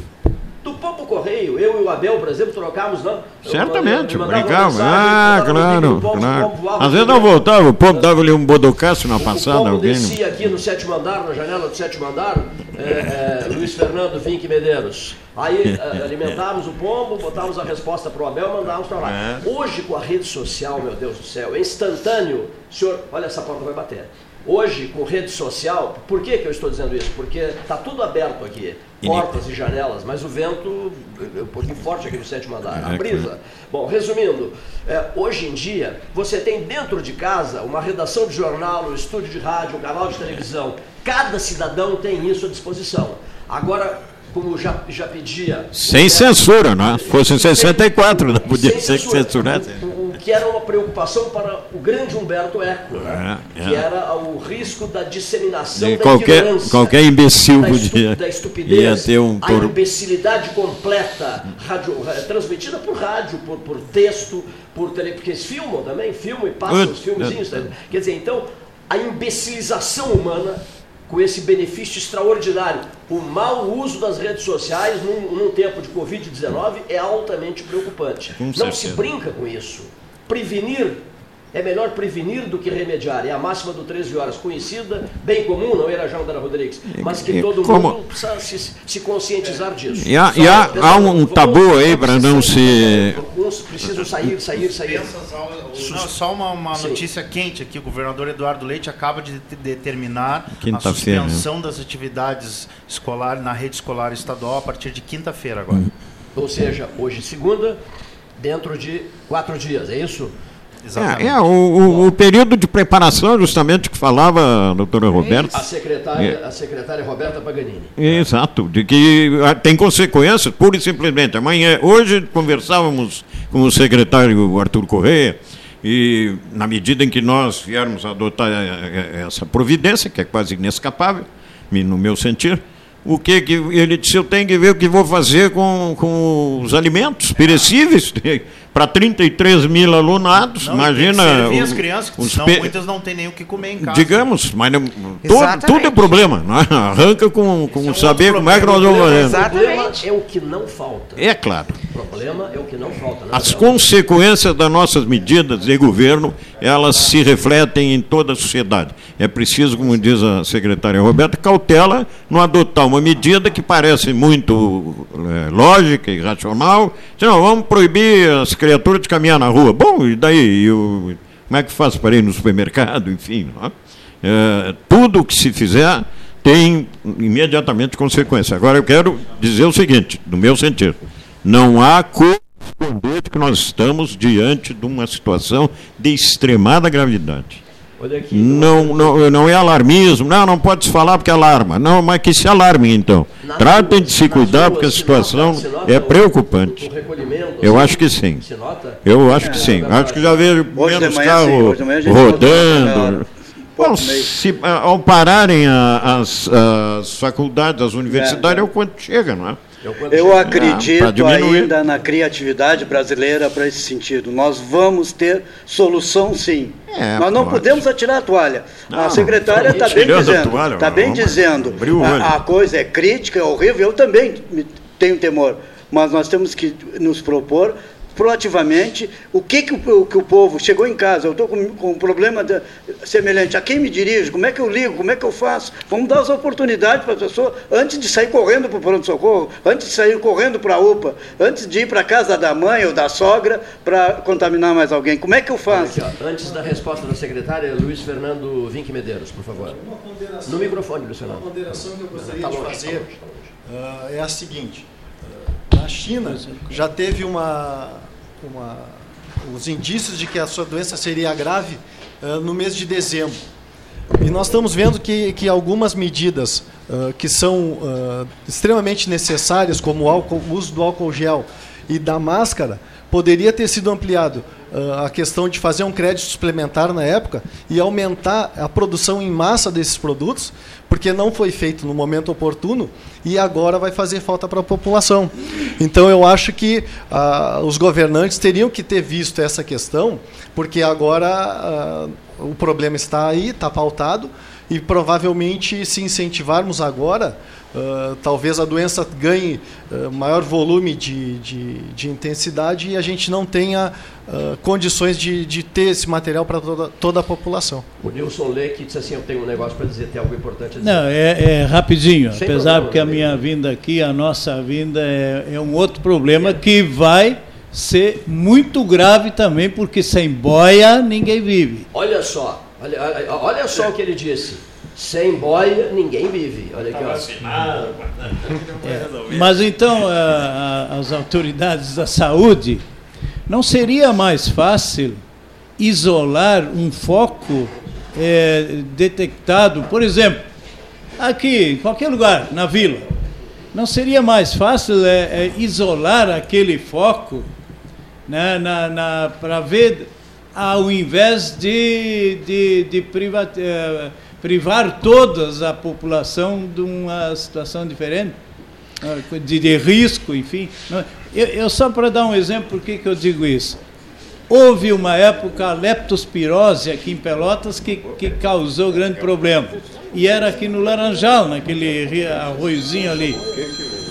Do Pombo Correio, eu e o Abel, por exemplo, trocávamos, não? Certamente, Eu brincava. mensagem, Ah, claro, Pombo, claro. Pombo voava Às vezes não voltava, o povo dava-lhe um bodocaço na passada, o Pombo alguém. descia aqui no sétimo andar, na janela do sétimo andar, é, é, Luiz Fernando Vinck Medeiros. Aí é, [laughs] alimentávamos o pombo, botávamos a resposta para o Abel, mandávamos para lá. É. Hoje, com a rede social, meu Deus do céu, é instantâneo. Senhor, olha, essa porta vai bater. Hoje, com rede social, por que, que eu estou dizendo isso? Porque está tudo aberto aqui, portas e janelas, mas o vento é um pouquinho forte aqui no sétimo andar, a É, brisa. Bom, resumindo, é, hoje em dia você tem dentro de casa uma redação de jornal, um estúdio de rádio, um canal de televisão. Cada cidadão tem isso à disposição. Agora, como já, já pedia. Sem censura, não é? Fosse em 64, não podia sem ser que censura. censurasse. O- o que era uma preocupação para o grande Humberto Eco, né? É, que é. era o risco da disseminação E da qualquer- ignorância, qualquer imbecil da, podia- da estupidez, um a imbecilidade completa, rádio, ra- transmitida por rádio, por, por texto, por tele, porque eles filmam também, filmam e passam Uh, os filmezinhos. uh, né? Quer dizer, então, a imbecilização humana com esse benefício extraordinário. O mau uso das redes sociais num, num tempo de Covid-19 é altamente preocupante. Não se brinca com isso. Prevenir é melhor prevenir do que remediar. É a máxima do 13 horas, conhecida, bem comum, não era Jandara Rodrigues, mas que todo como- mundo precisa se, se conscientizar disso. E há- e há- há um tabu aí vamos não se- Alguns precisam sair, sair, sair. Não, só uma, uma notícia quente aqui. O governador Eduardo Leite acaba de de- determinar a né? suspensão das atividades escolares na rede escolar estadual a partir de quinta-feira agora. Hum. Ou seja, hoje segunda, dentro de quatro dias, é isso? Exatamente. É, é, o, o- o período de preparação, justamente, que falava a doutora Roberta. A secretária, É. a secretária Roberta Paganini. Exato, de que ah, tem consequências, pura e simplesmente. Amanhã, hoje conversávamos com o secretário Arthur Correia, e na medida em que nós viermos adotar eh, eh, essa providência, que é quase inescapável, me- no meu sentir, o que, que ele disse, eu tenho que ver o que vou fazer com, com os alimentos perecíveis [laughs] para 33 mil alunados, Não, e imagina... servir o- as crianças, que os senão pe- muitas não têm nem o que comer em casa. Digamos, mas não, todo, tudo é problema, não é? Arranca com, com um saber como é que nós vamos fazer. Exato. O problema Exatamente. é o que não falta. É claro. O problema é o que não falta. não As é? consequências das nossas medidas de governo, elas se refletem em toda a sociedade. É preciso, como diz a secretária Roberta, cautela no adotar uma medida que parece muito eh, lógica e racional. Diz, Não, vamos proibir as criaturas de caminhar na rua. Bom, e daí? E o- como é que faz para ir no supermercado? Enfim, é? Eh, tudo que se fizer tem imediatamente consequência. Agora eu quero dizer o seguinte, no meu sentido, não há como esconder que nós estamos diante de uma situação de extremada gravidade. Olha aqui. Não, não, não é alarmismo, não, não pode se falar porque alarma. Não, mas que se alarmem então. Nas Tratem de se cuidar porque a se situação nota- se nota é preocupante. Eu acho que sim. Se nota? Eu acho que sim. Acho que já vejo menos carro rodando. Bom, se, ao pararem a- as, as faculdades, as universidades, é o quanto chega, não é? Eu, acredito diminuir. ainda na criatividade brasileira para esse sentido. Nós vamos ter solução sim. É, Nós não pode. podemos atirar a toalha. Não, a secretária está bem dizendo. toalha, Está bem vamos dizendo. A, a coisa é crítica, é horrível. Eu também tenho temor. Mas nós temos que nos propor proativamente o que, que, o, que o povo chegou em casa, eu estou com, com um problema de- semelhante, a quem me dirijo, como é que eu ligo, como é que eu faço? Vamos dar as oportunidades para a pessoa, antes de sair correndo para o pronto-socorro, antes de sair correndo para a UPA, antes de ir para a casa da mãe ou da sogra para contaminar mais alguém. Como é que eu faço? Aqui, Antes da resposta da secretária, Luiz Fernando Vinck Medeiros, por favor. No microfone, Luiz Uma Fernando. ponderação que eu gostaria Tá de longe, tá fazer longe, tá longe. ah, é a seguinte: na China já teve uma, uma, os indícios de que a sua doença seria grave ah, no mês de dezembro. E nós estamos vendo que, que algumas medidas ah, que são ah, extremamente necessárias, como o, álcool- o uso do álcool gel e da máscara, poderia ter sido ampliado. A questão de fazer um crédito suplementar na época e aumentar a produção em massa desses produtos, porque não foi feito no momento oportuno e agora vai fazer falta para a população. Então eu acho que ah, os governantes teriam que ter visto essa questão, porque agora ah, o problema está aí, está pautado, e provavelmente se incentivarmos agora, uh, talvez a doença ganhe uh, maior volume de, de, de, intensidade e a gente não tenha uh, condições de, de ter esse material para toda, toda a população. O Nilson Leque disse assim, eu tenho um negócio para dizer, tem algo importante a dizer. Não, é, é rapidinho, Sem apesar problema, que a minha vinda aqui, a nossa vinda é, é um outro problema é. que vai ser muito grave também, porque sem boia ninguém vive. Olha só, olha, olha só o que ele disse. Sem boia ninguém vive. Olha aqui, ó. É. [laughs] Mas então a, a, as autoridades da saúde não seria mais fácil isolar um foco é, detectado, por exemplo, aqui em qualquer lugar na vila, não seria mais fácil é, é, isolar aquele foco né, na, na para ver, ao invés de, de, de eh, privar toda a população de uma situação diferente, né, de, de risco, enfim. Eu, eu só para dar um exemplo, por que, eu digo isso? Houve uma época a leptospirose aqui em Pelotas que, que causou grande problema. E era aqui no Laranjal, naquele arroiozinho ali.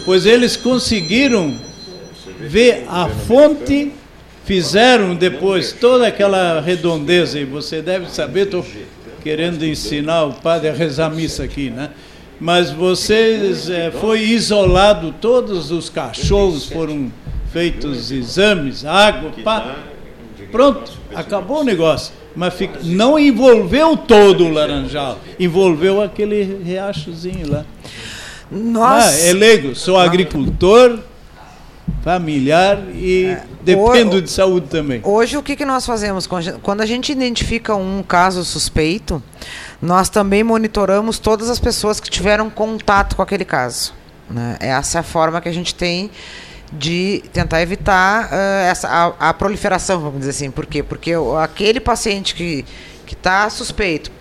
Pois eles conseguiram ver a fonte fizeram depois toda aquela redondeza, e você deve saber, estou querendo ensinar o padre a rezar missa aqui, né? Mas vocês, é, foi isolado, todos os cachorros foram feitos exames, água, pá, pronto, acabou o negócio. Mas fica, não envolveu todo o laranjal, envolveu aquele riachozinho lá. Nossa. Ah, é leigo, sou agricultor, familiar e é, dependo o, de saúde também. Hoje, o que, que nós fazemos? Quando a gente identifica um caso suspeito, nós também monitoramos todas as pessoas que tiveram contato com aquele caso. Né? Essa é a forma que a gente tem de tentar evitar uh, essa, a, a, proliferação, vamos dizer assim. Por quê? Porque aquele paciente que está suspeito,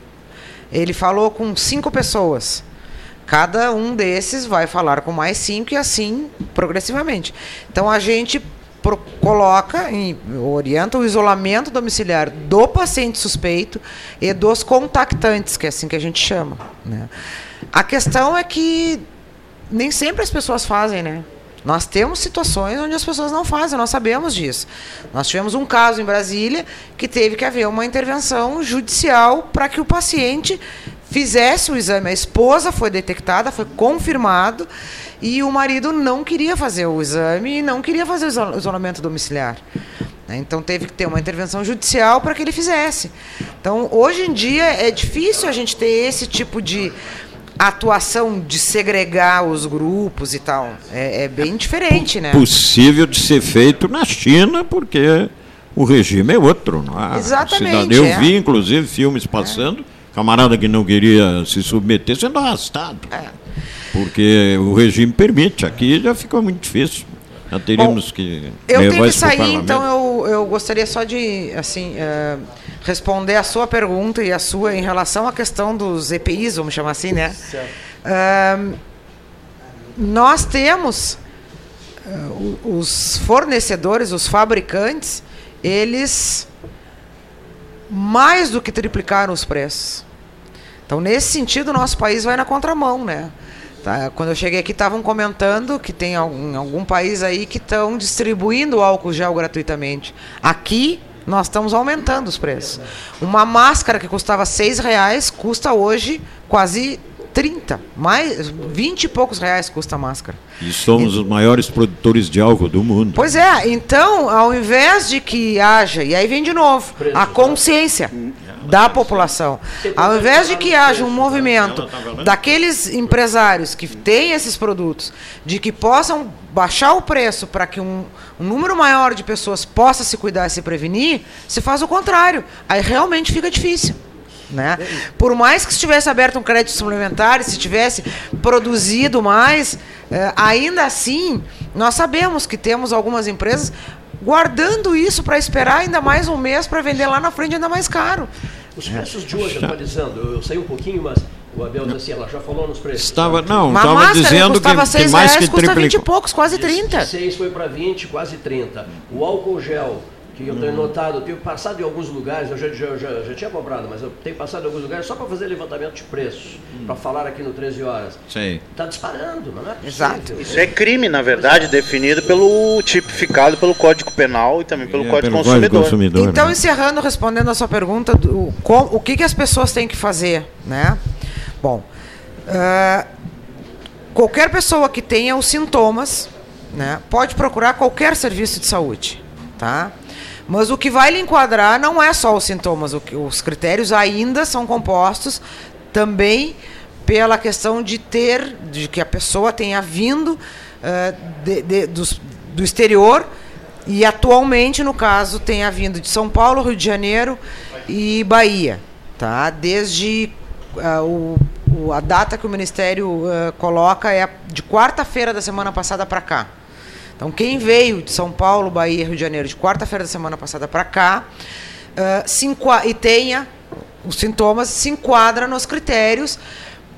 ele falou com cinco pessoas Cada um desses vai falar com mais cinco e assim progressivamente. Então a gente pro, coloca, e orienta o isolamento domiciliar do paciente suspeito e dos contactantes, que é assim que a gente chama. Né? A questão é que nem sempre as pessoas fazem, né? Nós temos situações onde as pessoas não fazem, nós sabemos disso. Nós tivemos um caso em Brasília que teve que haver uma intervenção judicial para que o paciente fizesse o exame. A esposa foi detectada, foi confirmado, e o marido não queria fazer o exame e não queria fazer o isolamento domiciliar. Né? Então teve que ter uma intervenção judicial para que ele fizesse. Então, hoje em dia, é difícil a gente ter esse tipo de atuação de segregar os grupos e tal. É, é bem diferente, né? Possível de ser feito na China, porque o regime é outro. Não é? Exatamente. Eu é. vi, inclusive, filmes passando. É camarada que não queria se submeter sendo arrastado. É. Porque o regime permite, aqui já ficou muito difícil. Já teríamos Bom, que. Eu tenho que sair, então eu, eu gostaria só de assim, uh, responder a sua pergunta e a sua em relação à questão dos EPIs, vamos chamar assim, né? Uh, nós temos uh, os fornecedores, os fabricantes, eles mais do que triplicaram os preços. Então, nesse sentido, o nosso país vai na contramão, né? Tá? Quando eu cheguei aqui, estavam comentando que tem algum, algum país aí que estão distribuindo álcool gel gratuitamente. Aqui, nós estamos aumentando os preços. Uma máscara que custava seis reais custa hoje quase 30, mais 20 e poucos reais custa a máscara. E somos os maiores produtores de álcool do mundo. Pois é, então, ao invés de que haja, e aí vem de novo, a consciência da população. Ao invés de que haja um movimento daqueles empresários que têm esses produtos, de que possam baixar o preço para que um, um, número maior de pessoas possa se cuidar e se prevenir, se faz o contrário. Aí realmente fica difícil. Né? Por mais que estivesse aberto um crédito suplementar, se tivesse produzido mais, eh, ainda assim, nós sabemos que temos algumas empresas guardando isso para esperar ainda mais um mês para vender lá na frente ainda mais caro. Os preços de hoje, atualizando, eu saí um pouquinho, mas o Abel disse assim, ela já falou nos preços. Estava, não, estava dizendo que, que mais reais, que custa 20 e poucos, quase 30. 6 foi para 20, quase 30. O álcool gel, que eu tenho notado, eu tenho passado em alguns lugares, eu já, já, já, já tinha comprado, mas eu tenho passado em alguns lugares só para fazer levantamento de preços, para falar aqui no 13 horas. Sim. Está disparando, não é possível. Exato. Isso é crime, na verdade, definido pelo tipificado pelo Código Penal e também pelo É, Código pelo Consumidor. consumidor, Então, né? encerrando, respondendo a sua pergunta, do, com- o que, que as pessoas têm que fazer, né? Bom, ah, qualquer pessoa que tenha os sintomas, né, pode procurar qualquer serviço de saúde, tá? Mas o que vai lhe enquadrar não é só os sintomas, os critérios ainda são compostos também pela questão de ter, de que a pessoa tenha vindo ah, de- de- do exterior e atualmente, no caso, tenha vindo de São Paulo, Rio de Janeiro e Bahia, tá? Desde ah, o, a data que o Ministério ah, coloca é de quarta-feira da semana passada para cá. Então, quem veio de São Paulo, Bahia, Rio de Janeiro, de quarta-feira da semana passada para cá, enqua- e tenha os sintomas, se enquadra nos critérios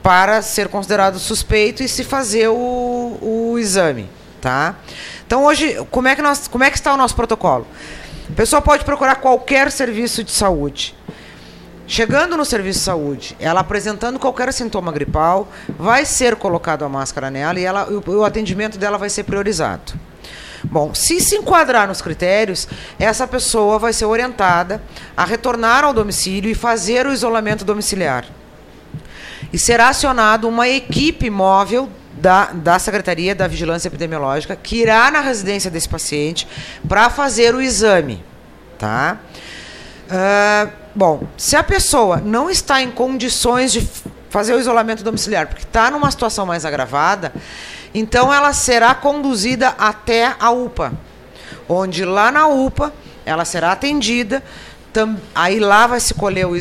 para ser considerado suspeito e se fazer o, o exame, tá? Então, hoje, como é, que nós, como é que está o nosso protocolo? A pessoa pode procurar qualquer serviço de saúde. Chegando no serviço de saúde, ela apresentando qualquer sintoma gripal, vai ser colocado a máscara nela e ela, o, o atendimento dela vai ser priorizado. Bom, se se enquadrar nos critérios, essa pessoa vai ser orientada a retornar ao domicílio e fazer o isolamento domiciliar. E será acionado uma equipe móvel da, da Secretaria da Vigilância Epidemiológica que irá na residência desse paciente para fazer o exame. Tá? Ah, bom, se a pessoa não está em condições de fazer o isolamento domiciliar, porque está numa situação mais agravada, então ela será conduzida até a UPA, onde lá na UPA ela será atendida. tam- Aí lá vai se colher o,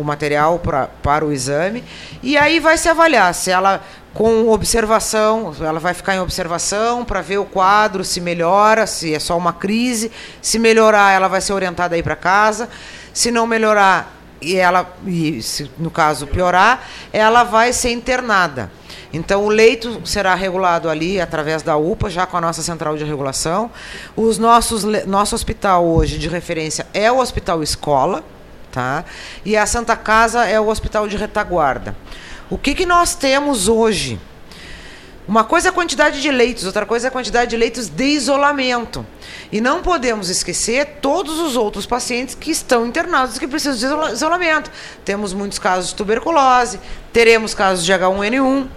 o material pra, para o exame e aí vai se avaliar se ela com observação, ela vai ficar em observação para ver o quadro se melhora, se é só uma crise, se melhorar ela vai ser orientada a ir para casa, se não melhorar e ela e se no caso piorar, ela vai ser internada. Então o leito será regulado ali através da UPA, já com a nossa central de regulação. Os nossos nosso hospital hoje de referência é o Hospital Escola, tá? E a Santa Casa é o Hospital de Retaguarda. O que que nós temos hoje? Uma coisa é a quantidade de leitos, outra coisa é a quantidade de leitos de isolamento. E não podemos esquecer todos os outros pacientes que estão internados e que precisam de isola- isolamento. Temos muitos casos de tuberculose, teremos casos de H1N1,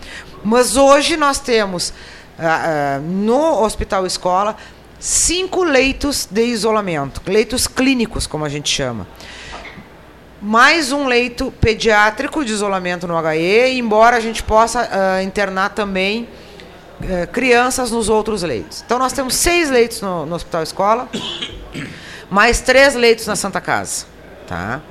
mas hoje nós temos ah, ah, no Hospital Escola cinco leitos de isolamento, leitos clínicos, como a gente chama mais um leito pediátrico de isolamento no HE, embora a gente possa ah, internar também eh, crianças nos outros leitos. Então nós temos seis leitos no, no Hospital Escola, mais três leitos na Santa Casa. Tá?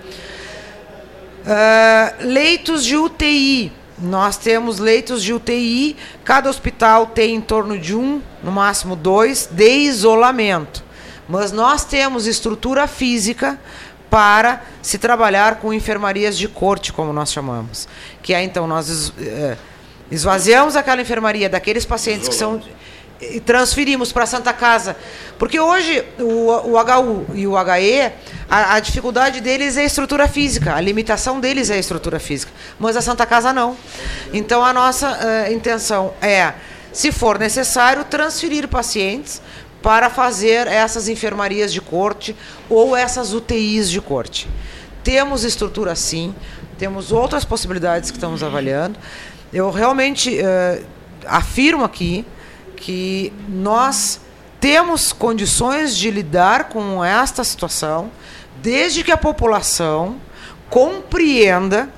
Ah, leitos de UTI. Nós temos leitos de UTI, cada hospital tem em torno de um, no máximo dois, de isolamento. Mas nós temos estrutura física para se trabalhar com enfermarias de corte, como nós chamamos. Que é então nós eh, esvaziamos aquela enfermaria daqueles pacientes que são e transferimos para a Santa Casa. Porque hoje o, o HU e o HE, a, a dificuldade deles é a estrutura física, a limitação deles é a estrutura física. Mas a Santa Casa não. Então a nossa eh, intenção é, se for necessário, transferir pacientes para fazer essas enfermarias de corte ou essas UTIs de corte. Temos estrutura sim, temos outras possibilidades que estamos avaliando. Eu realmente eh, afirmo aqui que nós temos condições de lidar com esta situação, desde que a população compreenda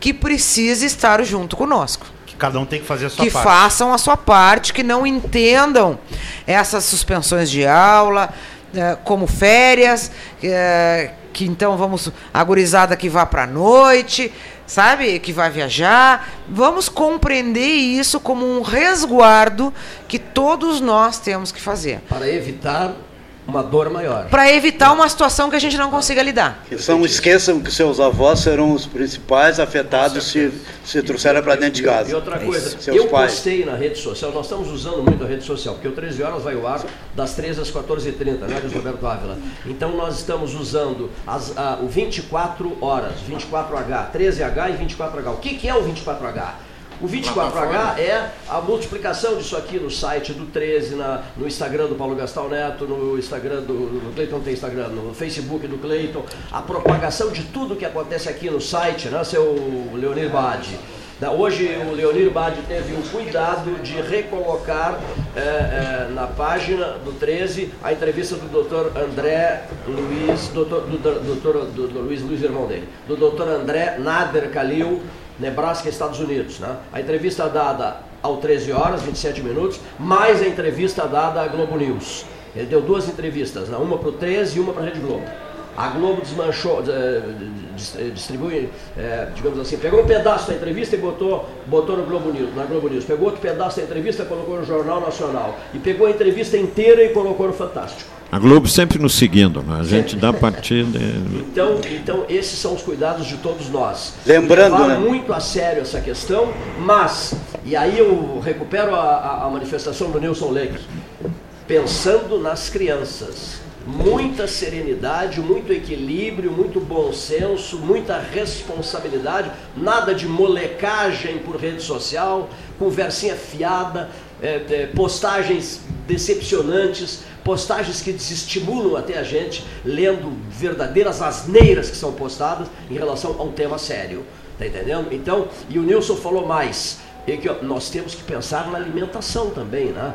que precisa estar junto conosco Que cada um tem que fazer a sua que parte. façam a sua parte, que não entendam essas suspensões de aula eh, como férias, eh, que então vamos a gurizada que vá para a noite, sabe, que vai viajar. Vamos compreender isso como um resguardo que todos nós temos que fazer. Para evitar uma dor maior. Para evitar uma situação que a gente não consiga lidar. E não esqueçam que seus avós serão os principais afetados se, se trouxeram para dentro de casa. E outra coisa, Seus eu pais. postei na rede social, nós estamos usando muito a rede social, porque o 13 horas vai ao ar das 13 às 14h30, né, Luiz Roberto Ávila? Então nós estamos usando as, a, o 24 horas, 24H, 13H e 24H. O que, que é o 24H? O 24H é a multiplicação disso aqui no site do 13, na, no Instagram do Paulo Gastal Neto, no Instagram do, do Cleiton tem Instagram, no Facebook do Cleiton, a propagação de tudo que acontece aqui no site, né, seu Leonir Bade? Hoje o Leonir Bade teve o cuidado de recolocar eh, eh, na página do 13 a entrevista do Dr. André Luiz, doutor, do, doutor, do, do Luiz, Luiz irmão dele, do Dr. André Nader Khalil, Nebraska, Estados Unidos. Né? A entrevista dada ao 13 horas, 27 minutos, mais a entrevista dada à Globo News. Ele deu duas entrevistas, né? uma para o 13 e uma para a Rede Globo. A Globo desmanchou, eh, eh, distribui, eh, digamos assim, pegou um pedaço da entrevista e botou, botou no Globo News, na Globo News. Pegou outro pedaço da entrevista e colocou no Jornal Nacional. E pegou a entrevista inteira e colocou no Fantástico. A Globo sempre nos seguindo, né? a gente dá partida. Então, então esses são os cuidados de todos nós. Lembrando, Levar né? muito a sério essa questão, mas, e aí eu recupero a, a- a manifestação do Nilson Leque, pensando nas crianças. Muita serenidade, muito equilíbrio, muito bom senso, muita responsabilidade, nada de molecagem por rede social, conversinha fiada, eh, eh, postagens decepcionantes, postagens que desestimulam até a gente, lendo verdadeiras asneiras que são postadas em relação a um tema sério. Tá entendendo? Então, e o Nilson falou mais, é que nós temos que pensar na alimentação também, né?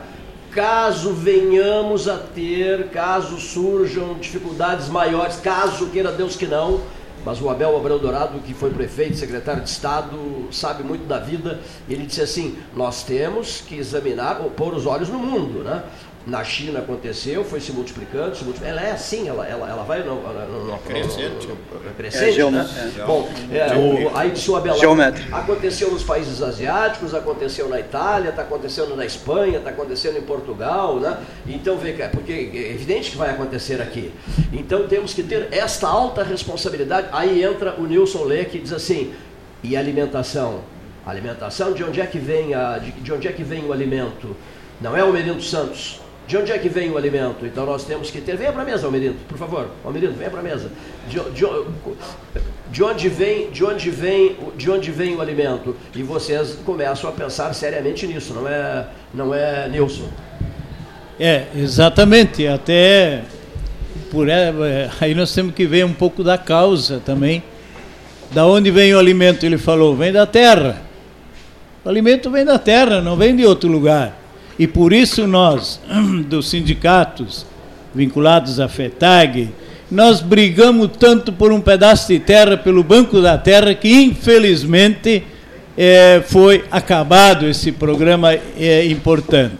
Caso venhamos a ter, caso surjam dificuldades maiores, caso queira Deus que não, mas o Abel Abreu Dourado, que foi prefeito, secretário de Estado, sabe muito da vida, ele disse assim: nós temos que examinar, pôr os olhos no mundo, né? Na China aconteceu, foi se multiplicando, se multiplicando. Ela é assim, ela, ela, ela vai no, no, no, Crescente. É, crescente, geome- né? é. Bom, é, o, aí o Abel, Geométrico. aconteceu nos países asiáticos, aconteceu na Itália, está acontecendo na Espanha, está acontecendo em Portugal, né? Então vê cá, porque é evidente que vai acontecer aqui. Então temos que ter esta alta responsabilidade. Aí entra o Nilson Lê que diz assim: e alimentação? Alimentação, de onde é que vem a, de, de onde é que vem o alimento? Não é o Almerindo Santos. De onde é que vem o alimento? Então nós temos que ter. Venha para a mesa, Almerindo, por favor. Almerindo, venha para a mesa. De, de, de onde vem, de onde vem, de onde vem o alimento? E vocês começam a pensar seriamente nisso, não é, não é Nilson? É, exatamente. Até por é, aí nós temos que ver um pouco da causa também. Da onde vem o alimento? Ele falou, vem da terra. O alimento vem da terra, não vem de outro lugar. E por isso nós, [clears throat] dos sindicatos vinculados à FETAG, nós brigamos tanto por um pedaço de terra, pelo Banco da Terra, que infelizmente eh, foi acabado esse programa eh, importante.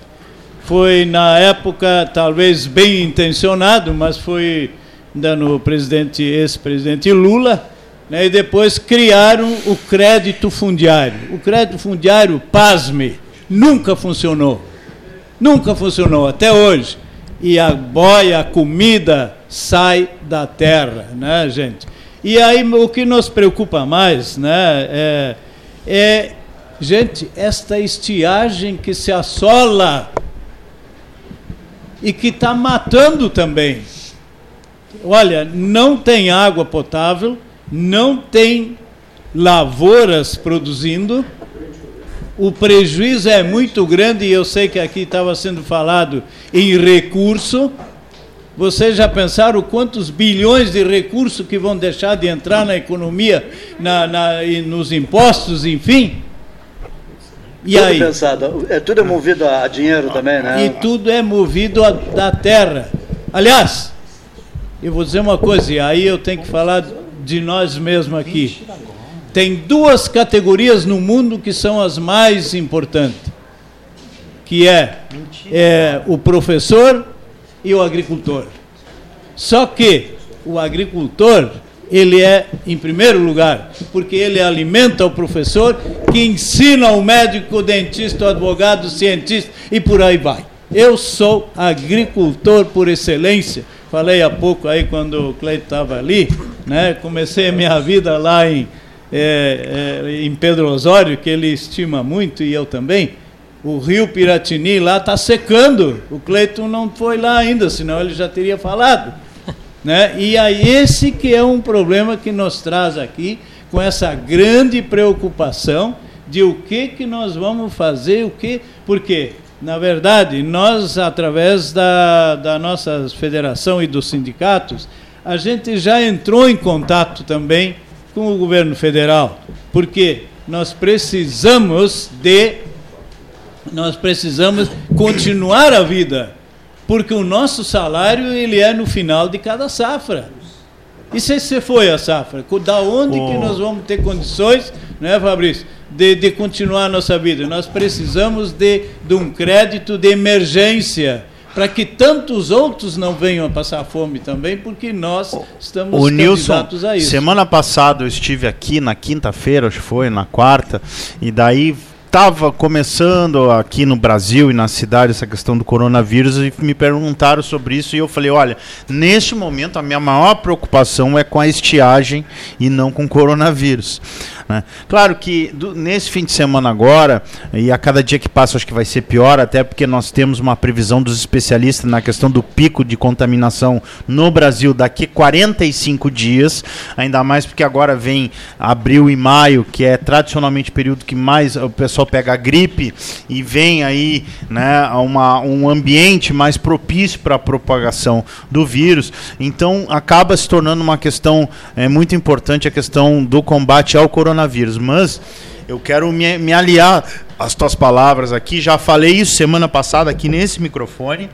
Foi na época talvez bem intencionado, mas foi ainda no presidente, ex-presidente Lula, né, e depois criaram o crédito fundiário. O crédito fundiário, pasme, nunca funcionou. Nunca funcionou até hoje. E a boia, a comida sai da terra, né, gente? E aí o que nos preocupa mais, né, é, é gente, esta estiagem que se assola e que está matando também. Olha, não tem água potável, não tem lavouras produzindo, o prejuízo é muito grande e eu sei que aqui estava sendo falado em recurso. Vocês já pensaram quantos bilhões de recursos que vão deixar de entrar na economia, na, na, e nos impostos, enfim? E tudo aí? pensado. É, tudo é movido a dinheiro também, né? E tudo é movido a, da terra. Aliás, eu vou dizer uma coisa, e aí eu tenho que falar de nós mesmos aqui. Tem duas categorias no mundo que são as mais importantes, que é, é o professor e o agricultor. Só que o agricultor, ele é em primeiro lugar, porque ele alimenta o professor, que ensina o médico, o dentista, o advogado, o cientista e por aí vai. Eu sou agricultor por excelência. Falei há pouco aí quando o Cleito estava ali, né? Comecei a minha vida lá em, é, é, em Pedro Osório, que ele estima muito e eu também. O rio Piratini lá está secando. O Cleiton não foi lá ainda, senão ele já teria falado. [laughs] Né? E aí esse que é um problema que nos traz aqui, com essa grande preocupação de o que, que nós vamos fazer, o que. Porque, na verdade, nós, através da, da nossa federação e dos sindicatos, a gente já entrou em contato também com o governo federal. Porque nós precisamos de. Nós precisamos continuar a vida porque o nosso salário ele é no final de cada safra. E se você foi a safra, da onde que nós vamos ter condições, né, Fabrício, de, de continuar a nossa vida? Nós precisamos de, de um crédito de emergência para que tantos outros não venham a passar fome também, porque nós estamos o Nilson, a isso. Semana passada eu estive aqui na quinta-feira, acho que foi, na quarta, e daí estava começando aqui no Brasil e na cidade essa questão do coronavírus e me perguntaram sobre isso e eu falei, olha, neste momento a minha maior preocupação é com a estiagem e não com o coronavírus. Né? Claro que do, nesse fim de semana agora, e a cada dia que passa acho que vai ser pior, até porque nós temos uma previsão dos especialistas na questão do pico de contaminação no Brasil daqui 45 dias, ainda mais porque agora vem abril e maio, que é tradicionalmente o período que mais o pessoal pega a gripe, e vem aí né, uma, um ambiente mais propício para a propagação do vírus. Então acaba se tornando uma questão é, muito importante a questão do combate ao coronavírus coronavírus. Mas eu quero me, me aliar às tuas palavras aqui. Já falei isso semana passada aqui nesse microfone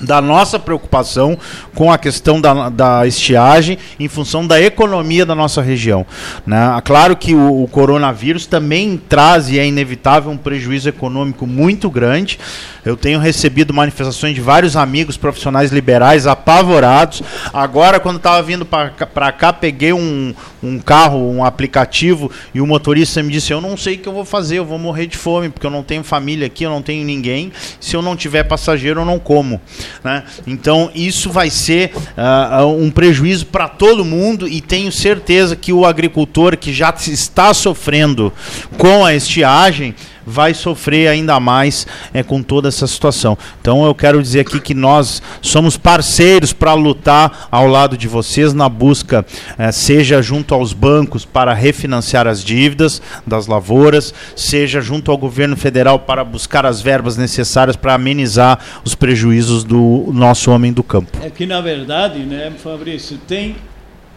da nossa preocupação com a questão da, da, estiagem em função da economia da nossa região. Né? Claro que o, o, coronavírus também traz e é inevitável um prejuízo econômico muito grande. Eu tenho recebido manifestações de vários amigos profissionais liberais apavorados. Agora, quando estava vindo para cá, peguei um, um carro, um aplicativo, e o motorista me disse: Eu não sei o que eu vou fazer, eu vou morrer de fome, porque eu não tenho família aqui, eu não tenho ninguém. Se eu não tiver passageiro, eu não como. Né? Então, isso vai ser uh, um prejuízo para todo mundo, e tenho certeza que o agricultor que já está sofrendo com a estiagem vai sofrer ainda mais é, com toda essa situação. Então eu quero dizer aqui que nós somos parceiros para lutar ao lado de vocês na busca, é, seja junto aos bancos para refinanciar as dívidas das lavouras, seja junto ao governo federal para buscar as verbas necessárias para amenizar os prejuízos do nosso homem do campo. É que na verdade, né, Fabrício, tem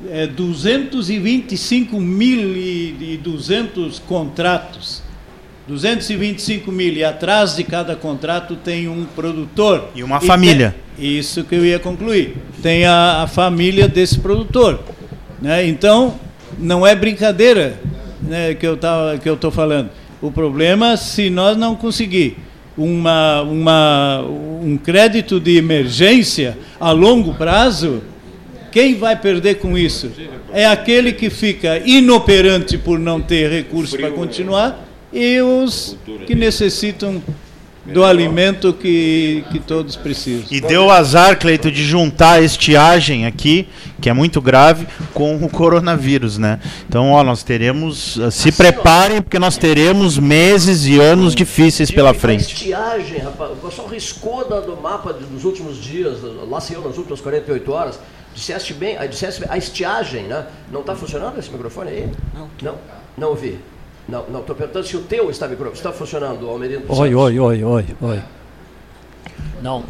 é, 225 mil e 200 contratos 225 mil e atrás de cada contrato tem um produtor. E uma e família. Tem, isso que eu ia concluir. Tem a, a família desse produtor. Né? Então, não é brincadeira né, que eu que eu estou falando. O problema, se nós não conseguir uma, uma, um crédito de emergência a longo prazo, quem vai perder com isso? É aquele que fica inoperante por não ter recurso para continuar e os que necessitam do alimento que, que todos precisam. E deu azar, Cleito, de juntar a estiagem aqui, que é muito grave, com o coronavírus, né? Então, ó, nós teremos. Eh, se preparem, porque nós teremos meses e anos difíceis pela frente. A estiagem, rapaz, o pessoal riscou do mapa dos últimos dias, lá saiu nas últimas 48 horas. Disseste bem, disseste a estiagem, né? Não está funcionando esse microfone aí? Não. Não, não ouvi. Não, não, estou perguntando se o teu está, micro, está funcionando, Almerino. Oi, oi, oi, oi, oi. Não,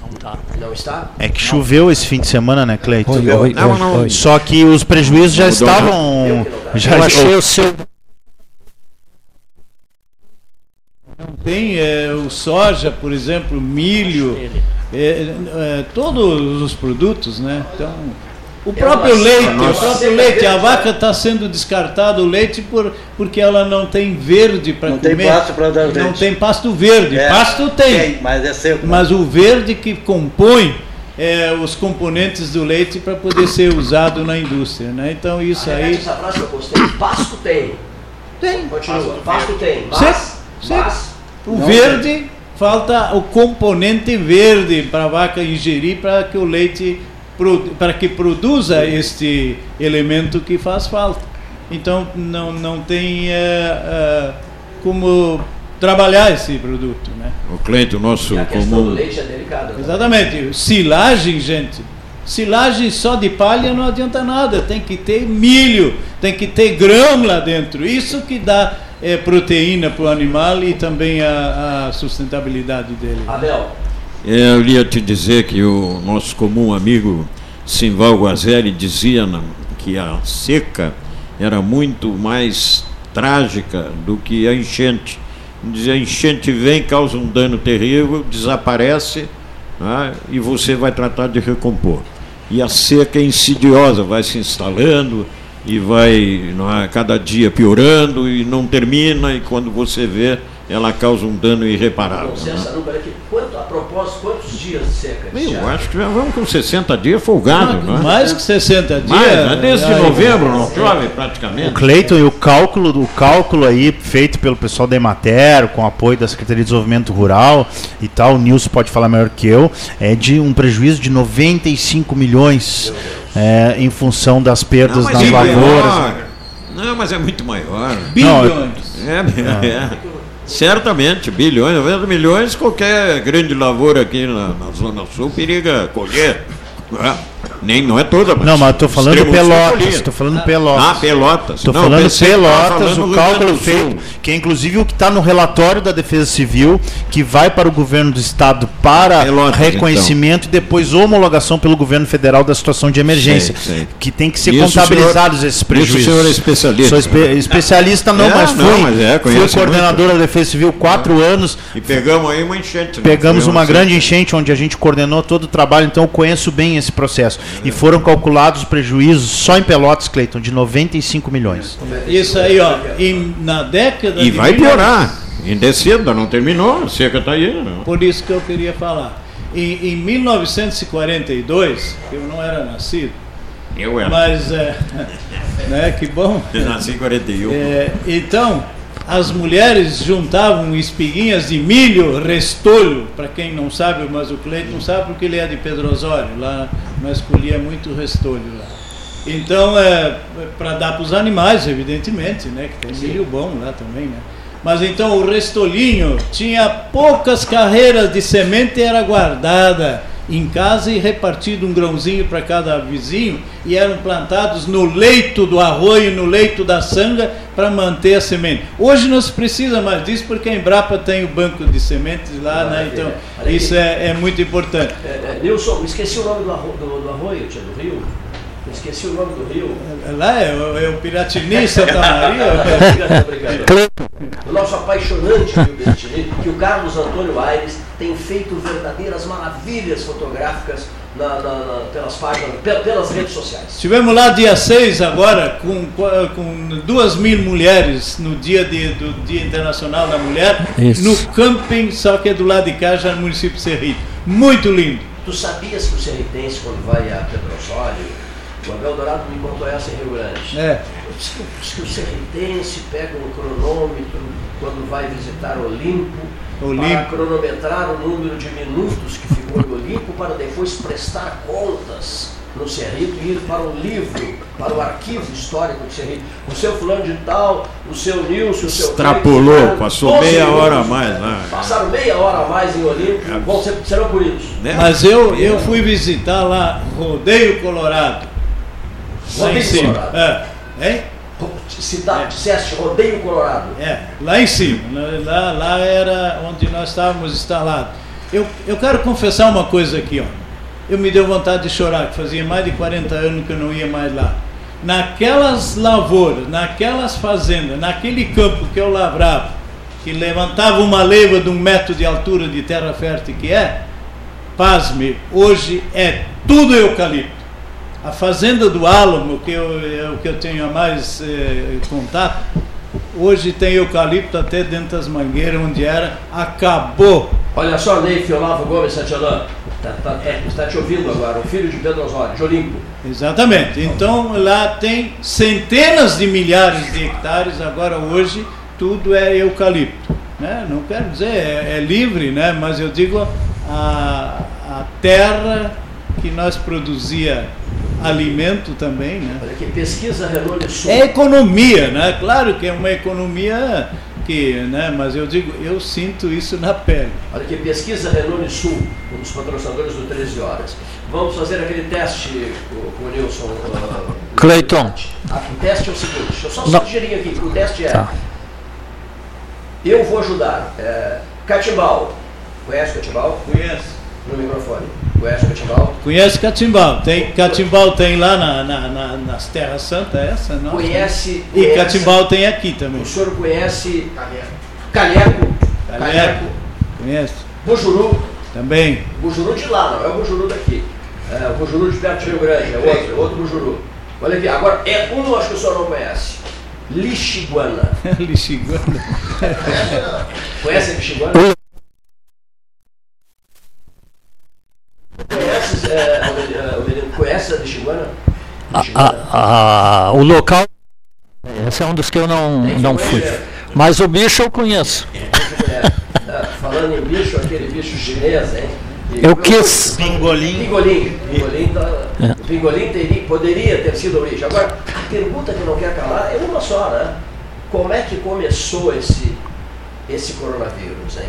não está. Não está? É que choveu esse fim de semana, né, Cleiton? Oi, oi, não, não, oi. Só que os prejuízos já estavam. Já eu achei o seu. Não tem é, o soja, por exemplo, milho, é, é, todos os produtos, né? Então o próprio leite, o próprio leite, a vaca está sendo descartada o leite por, porque ela não tem verde para comer. Não tem pasto para dar leite. Não tem pasto verde. É, pasto tem, tem, mas é seco. Mas o verde que compõe é, os componentes do leite para poder ser usado na indústria, né? Então isso aí. Essa frase que eu gostei. Pasto tem. Tem. Continua. Pasto tem. Mas, mas, mas o verde falta o componente verde para a vaca ingerir para que o leite para que produza este elemento que faz falta. Então não não tem eh, eh, como trabalhar esse produto, né? O Cleito, nosso E a questão do comum. leite é delicada. né? Exatamente. Silagem, gente. Silagem só de palha não adianta nada. Tem que ter milho, tem que ter grão lá dentro. Isso que dá eh, proteína para o animal e também a, a sustentabilidade dele. Abel, É, Eu ia te dizer que o nosso comum amigo Simval Guazelli dizia que a seca era muito mais trágica do que a enchente. Dizia, a enchente vem, causa um dano terrível, desaparece né, e você vai tratar de recompor. E a seca é insidiosa, vai se instalando e vai não é, cada dia piorando e não termina, e quando você vê, ela causa um dano irreparável. não sei né? Essa número aqui. Quanto, a propósito, quantos dias de seca? esse Eu ano? acho que já vamos com 60 dias folgado, não é? Mais que 60 dias. Mais, né? desde aí- novembro não chove praticamente. O Cleiton e o cálculo, o cálculo aí feito pelo pessoal da Emater, com apoio da Secretaria de Desenvolvimento Rural e tal, o Nilson pode falar melhor que eu, é de um prejuízo de 95 milhões é, em função das perdas Não, nas é lavouras. maior. Não, mas é muito maior. Bilhões. É, é. Certamente, bilhões, 90 milhões, qualquer grande lavoura aqui na, na Zona Sul periga colher. Não é, Nem, não é toda, Não, mas eu tô falando Pelotas, tô falando Pelotas. Ah, Pelotas. Não, falando Pelotas, falando do o cálculo feito, que é inclusive o que está no relatório da Defesa Civil, que vai para o governo do estado para Pelotas, reconhecimento e depois homologação pelo governo federal da situação de emergência, Sei, sei. que tem que ser Isso, contabilizados senhor- esses prejuízos. isso o senhor é especialista. Sou espe- especialista não, É, mas não, fui, mas é, fui coordenador da Defesa Civil quatro anos, E pegamos aí uma enchente. né? Pegamos uma grande enchente onde a gente coordenou todo o trabalho, então eu conheço bem esse processo. E foram calculados os prejuízos só em Pelotas, Cleiton, de 95 milhões. Isso aí, ó, em- na década E de vai 1900 piorar. Em descida, não terminou, a seca está aí. Não. Por isso que eu queria falar. Em, em 1942, eu não era nascido, Eu era. mas é, [laughs] né, que bom. Eu nasci em 41. É, então, as mulheres juntavam espiguinhas de milho, restolho, para quem não sabe, mas o Cleiton sabe porque ele é de Pedro Osório, lá nós colhia muito restolho lá. Então, é, para dar para os animais, evidentemente, né, que tem milho bom lá também, né. Mas então o restolhinho tinha poucas carreiras de semente e era guardada em casa e repartido um grãozinho para cada vizinho e eram plantados no leito do arroio, no leito da sanga para manter a semente. Hoje não se precisa mais disso porque a Embrapa tem o banco de sementes lá, né? Então isso é, é muito importante. É, é, Nilson, esqueci o nome do, arro, do, do arroio, tia, do rio. Esqueci o nome do rio. Lá é, o- é o Piratini, Santa Maria. [laughs] Obrigado, obrigado. O nosso apaixonante Rio Piratini, que o Carlos Antônio Aires tem feito verdadeiras maravilhas fotográficas na- na- na- pelas páginas, pe- pelas redes sociais. Estivemos lá dia 6 agora com, com duas mil mulheres no dia de- do Dia Internacional da Mulher, Isso. no camping, só que é do lado de cá, já no município de Serrito. Muito lindo. Tu sabias que o serritense, quando vai a Pedro Osório, o Abel Dourado me contou essa em Rio Grande. É. Diz que, diz que o serritense pega um cronômetro quando vai visitar Olimpo, para Olimpo. cronometrar o número de minutos que ficou em Olimpo, para depois prestar contas no Cerrito e ir para o livro, para o arquivo histórico do Cerrito. O seu fulano de tal, o seu Nilson, o seu Extrapolou, Cleiton, passou 12 meia hora a minutos. mais. Né? Passaram meia hora a mais em Olimpo, vão ser, serão punidos. Né? Mas eu, eu fui visitar lá Rodeio Colorado. Lá em cima. É. Hein? Cidade, disseste Rodeio Colorado. É, lá em cima. Lá, lá era onde nós estávamos instalados. Eu, eu quero confessar uma coisa aqui, ó. Eu me deu vontade de chorar, que fazia mais de 40 anos que eu não ia mais lá. Naquelas lavouras, naquelas fazendas, naquele campo que eu lavrava, que levantava uma leiva de um metro de altura de terra fértil que é, pasme, hoje é tudo eucalipto. A fazenda do Álamo, que eu, é o que eu tenho a mais eh, contato, hoje tem eucalipto até dentro das mangueiras, onde era, acabou. Olha só, Neif Olavo Gomes Santillan, está tá, tá, tá te ouvindo agora, o filho de Pedro Osório, de Olimpo. Exatamente. Então lá tem centenas de milhares de hectares, agora hoje tudo é eucalipto. né? não quero dizer, é, é livre, né? mas eu digo a, a terra que nós produzia alimento também, né? Olha aqui, pesquisa Sul. É economia, né? Claro que é uma economia que, né? Mas eu digo, eu sinto isso na pele. Olha aqui, pesquisa Renault Sul, um dos patrocinadores do 13 Horas. Vamos fazer aquele teste com o Nilson. Uh, Cleiton. Ah, o teste é o seguinte, deixa eu só Não. sugerir aqui, que o teste é. Tá. Eu vou ajudar. É, Catimbau. Conhece Catimbau? Conheço. No microfone. Conhece Catimbau? Conhece Catimbau? Tem, Catimbau tem lá na, na- na- nas Terras Santas, essa não? Conhece- E conhece- Catimbau tem aqui também. O senhor conhece Calheco? Calheco. Conhece? Bujuru? Também. Bujuru de lá, não é o Bujuru daqui. É o Bujuru de perto de Rio Grande, é outro, outro Bujuru. Olha aqui, agora é um, acho que o senhor não conhece. Lixiguana. [laughs] Lixiguana. Conhece a Lixiguana? Conhece, é, a Lixiguana? A- a- a- o local. Esse é um dos que eu não, não fui. Mas o bicho eu conheço. Ah, Falando em bicho, aquele bicho chinês, hein? E- Eu quis. Pingolim. Pingolim. Pingolim, tá, É. o Pingolim teria, poderia ter sido a origem. Agora, a pergunta que não quer calar é uma só, né? Como é que começou esse, esse coronavírus, hein?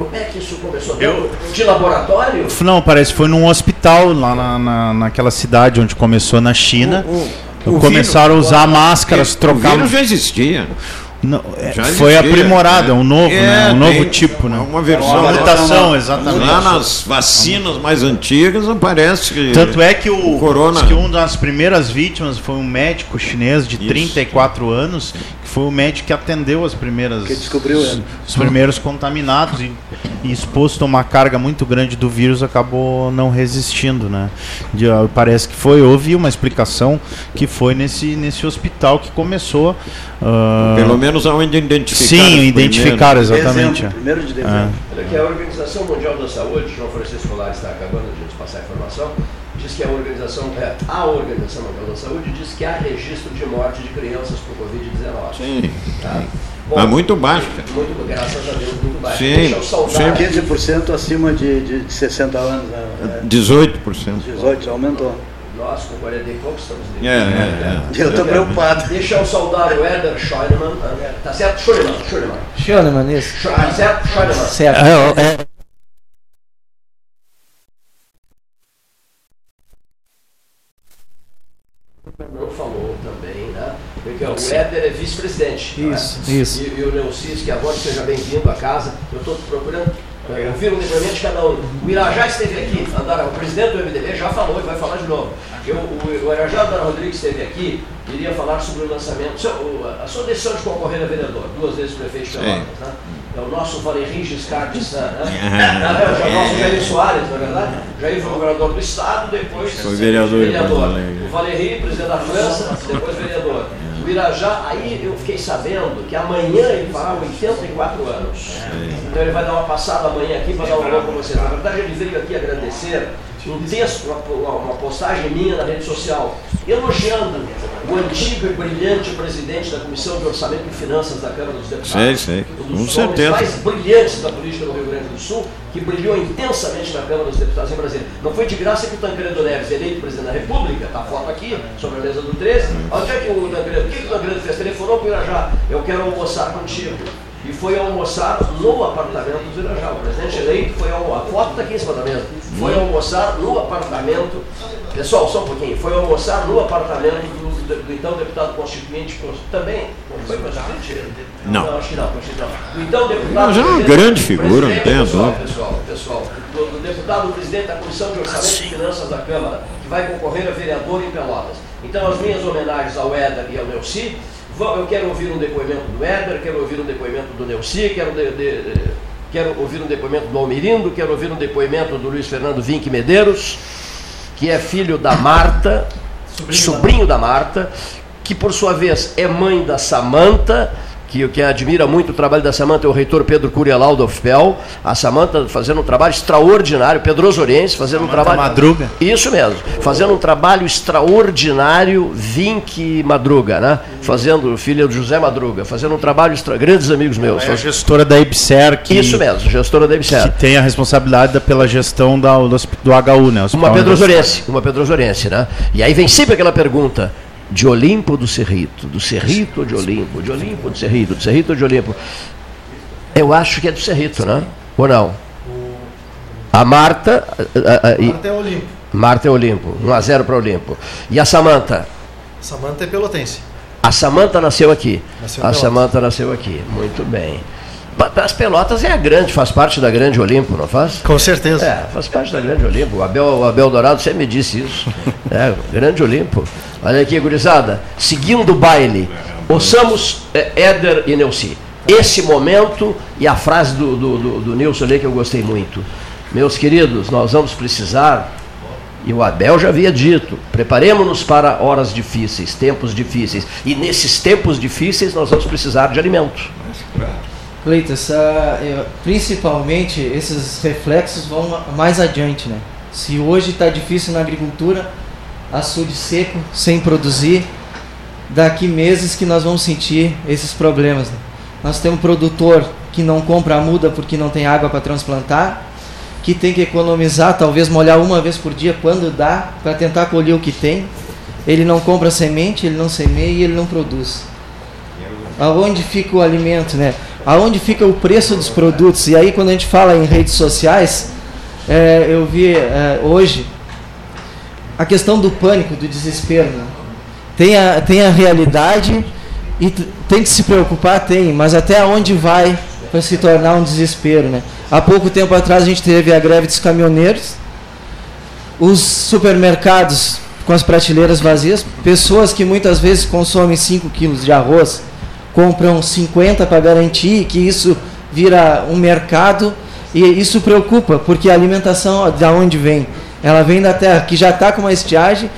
Como é que isso começou? Eu- De laboratório? Não, parece que foi num hospital lá na, na- naquela cidade onde começou na China. o começaram vírus- a usar máscaras, O trocar. vírus já existia. Não, é, Já foi existia, aprimorado, é um novo, É, né? um novo tem tipo, né? Uma versão. Uma mutação, exatamente. Lá nas vacinas mais antigas aparece que. Tanto é que o, corona. diz que uma das primeiras vítimas foi um médico chinês de 34 anos, foi o médico que atendeu as primeiras Que descobriu, os, é. os primeiros contaminados e, e exposto a uma carga muito grande do vírus acabou não resistindo, né? De- parece que foi, houve uma explicação que foi nesse nesse hospital que começou ah, Pelo menos aonde identificaram. Sim, primeiros. exatamente. Dezembro, primeiro de dezembro. É. Olha aqui, a Organização Mundial da Saúde, João Francisco Colares está acabando de nos passar a informação, que a Organização, é, a Organização Mundial da Saúde diz que há registro de morte de crianças por Covid-19. Sim. Tá? Mas muito baixo, cara. Muito, graças a Deus, muito baixo. Sim, Deixa eu saudar. 15% acima de, de, de 60 anos. Né? 18%. 18, aumentou. Nós, com 40 e poucos, estamos É, é, é. Eu tô preocupado. Deixa eu saudar o Éder Scheunemann. Tá certo? Scheunemann, Scheunemann. Scheunemann, isso. Tá certo? Scheunemann. Certo. É, é, não falou também, né? Porque o Éder é vice-presidente. não é? Isso, isso. E, e o Neucis, que agora seja bem-vindo à casa. Eu estou procurando é, ouvir um depoimento de cada um. O Irajá esteve aqui, Andara, o presidente do MDB já falou e vai falar de novo. Eu, o, o Irajá Andara Rodrigues esteve aqui, iria falar sobre o lançamento. Seu- o- a sua decisão de concorrer a vereador, duas vezes prefeito de Pelotas, né? É o nosso Valéry Giscard d'Estaing, né? Não, [laughs] é o nosso Jair Soares, na verdade. Jair foi governador do Estado, depois Foi vereador Alegre. O presidente da França, depois vereador. O Irajá, aí eu fiquei sabendo que amanhã ele fará 84 anos. Então ele vai dar uma passada amanhã aqui para dar um alô para vocês. Na verdade, ele veio aqui agradecer um texto, uma, uma- postagem minha na rede social, elogiando o antigo e brilhante presidente da Comissão de Orçamento e Finanças da Câmara dos Deputados. Sei, sei. Um Com dos homens mais brilhantes da política do Rio Grande do Sul, que brilhou intensamente na Câmara dos Deputados em Brasília. Não foi de graça que o Tancredo Neves, eleito presidente da República, está a foto aqui, sobre a mesa do 13, onde é que o Tancredo, o que, que o Tancredo fez? Telefonou para o Irajá, eu quero almoçar contigo. E foi almoçar no apartamento do Irajá. O presidente eleito foi almoçar, a foto está aqui em cima da mesa, foi almoçar no apartamento, pessoal, só um pouquinho, foi almoçar no apartamento do, do- do então deputado constituinte, também, não foi constituinte? Não. acho que não, acho que não. O então deputado. Mas é uma grande figura, não tenha pessoal. Pessoal, pessoal, do, do deputado presidente da Comissão de Orçamento e Finanças da Câmara, que vai concorrer a vereador em Pelotas. Então, as minhas homenagens ao Éder e ao Neuci. Eu quero ouvir um depoimento do Éder, quero ouvir um depoimento do Neuci, quero, de- de- quero ouvir um depoimento do Almirindo, quero ouvir um depoimento do Luiz Fernando Vinck Medeiros, que é filho da Marta, sobrinho, da Marta, que por sua vez é mãe da Samanta, que quem admira muito o trabalho da Samanta é o reitor Pedro Curialau do UFPEL. A Samanta fazendo um trabalho extraordinário, Pedro Oriense fazendo um trabalho. Madruga. Isso mesmo, fazendo um trabalho extraordinário, Vink Madruga, né? Fazendo, filha do José Madruga, fazendo um trabalho extra... grandes amigos meus. É a gestora da IBSER que, Isso mesmo, gestora da IBSER. que tem a responsabilidade da- pela gestão da, do, do HU, né? Uma Hospital pedrosorense, uma pedrosorense, né? E aí vem sempre aquela pergunta, de Olimpo ou do Cerrito? Do Cerrito ou de Olimpo? De Olimpo ou do Cerrito? Do Cerrito ou de Olimpo? Eu acho que é do Cerrito, né? Ou não? A Marta... a- a- a- e- Até Olimpo. Marta é Olimpo, 1 a 0 para Olimpo. E a Samanta? Samanta é pelotense. A Samanta nasceu aqui. Nasceu a. Samanta nasceu aqui. Muito bem. As Pelotas é a grande, faz parte da grande Olimpo, não faz? Com certeza. É, faz parte da grande Olimpo. O Abel, o Abel Dourado sempre me disse isso. [laughs] É, grande Olimpo. Olha aqui, gurizada. Seguindo o baile, ouçamos é, Éder e Neuci. Esse momento e a frase do, do, do, do Nilson ali que eu gostei muito. Meus queridos, nós vamos precisar e o Abel já havia dito: preparemos-nos para horas difíceis, tempos difíceis. E nesses tempos difíceis nós vamos precisar de alimento. Cleiton, essa, é, principalmente esses reflexos vão mais adiante, né? Se hoje está difícil na agricultura, açude seco, sem produzir, daqui meses que nós vamos sentir esses problemas. né? Nós temos um produtor que não compra a muda porque não tem água para transplantar, que tem que economizar, talvez molhar uma vez por dia quando dá, para tentar colher o que tem. Ele não compra semente, ele não semeia e ele não produz. Aonde fica o alimento, né? Aonde fica o preço dos produtos? E aí quando a gente fala em redes sociais, é, eu vi é, hoje a questão do pânico, do desespero. Né? Tem, a, tem a realidade e tem que se preocupar, tem, mas até onde vai para se tornar um desespero, né? Há pouco tempo atrás a gente teve a greve dos caminhoneiros, os supermercados com as prateleiras vazias, pessoas que muitas vezes consomem 5 quilos de arroz, compram 50 para garantir que isso vira um mercado e isso preocupa, porque a alimentação ó, da onde vem? Ela vem da terra que já está com uma estiagem,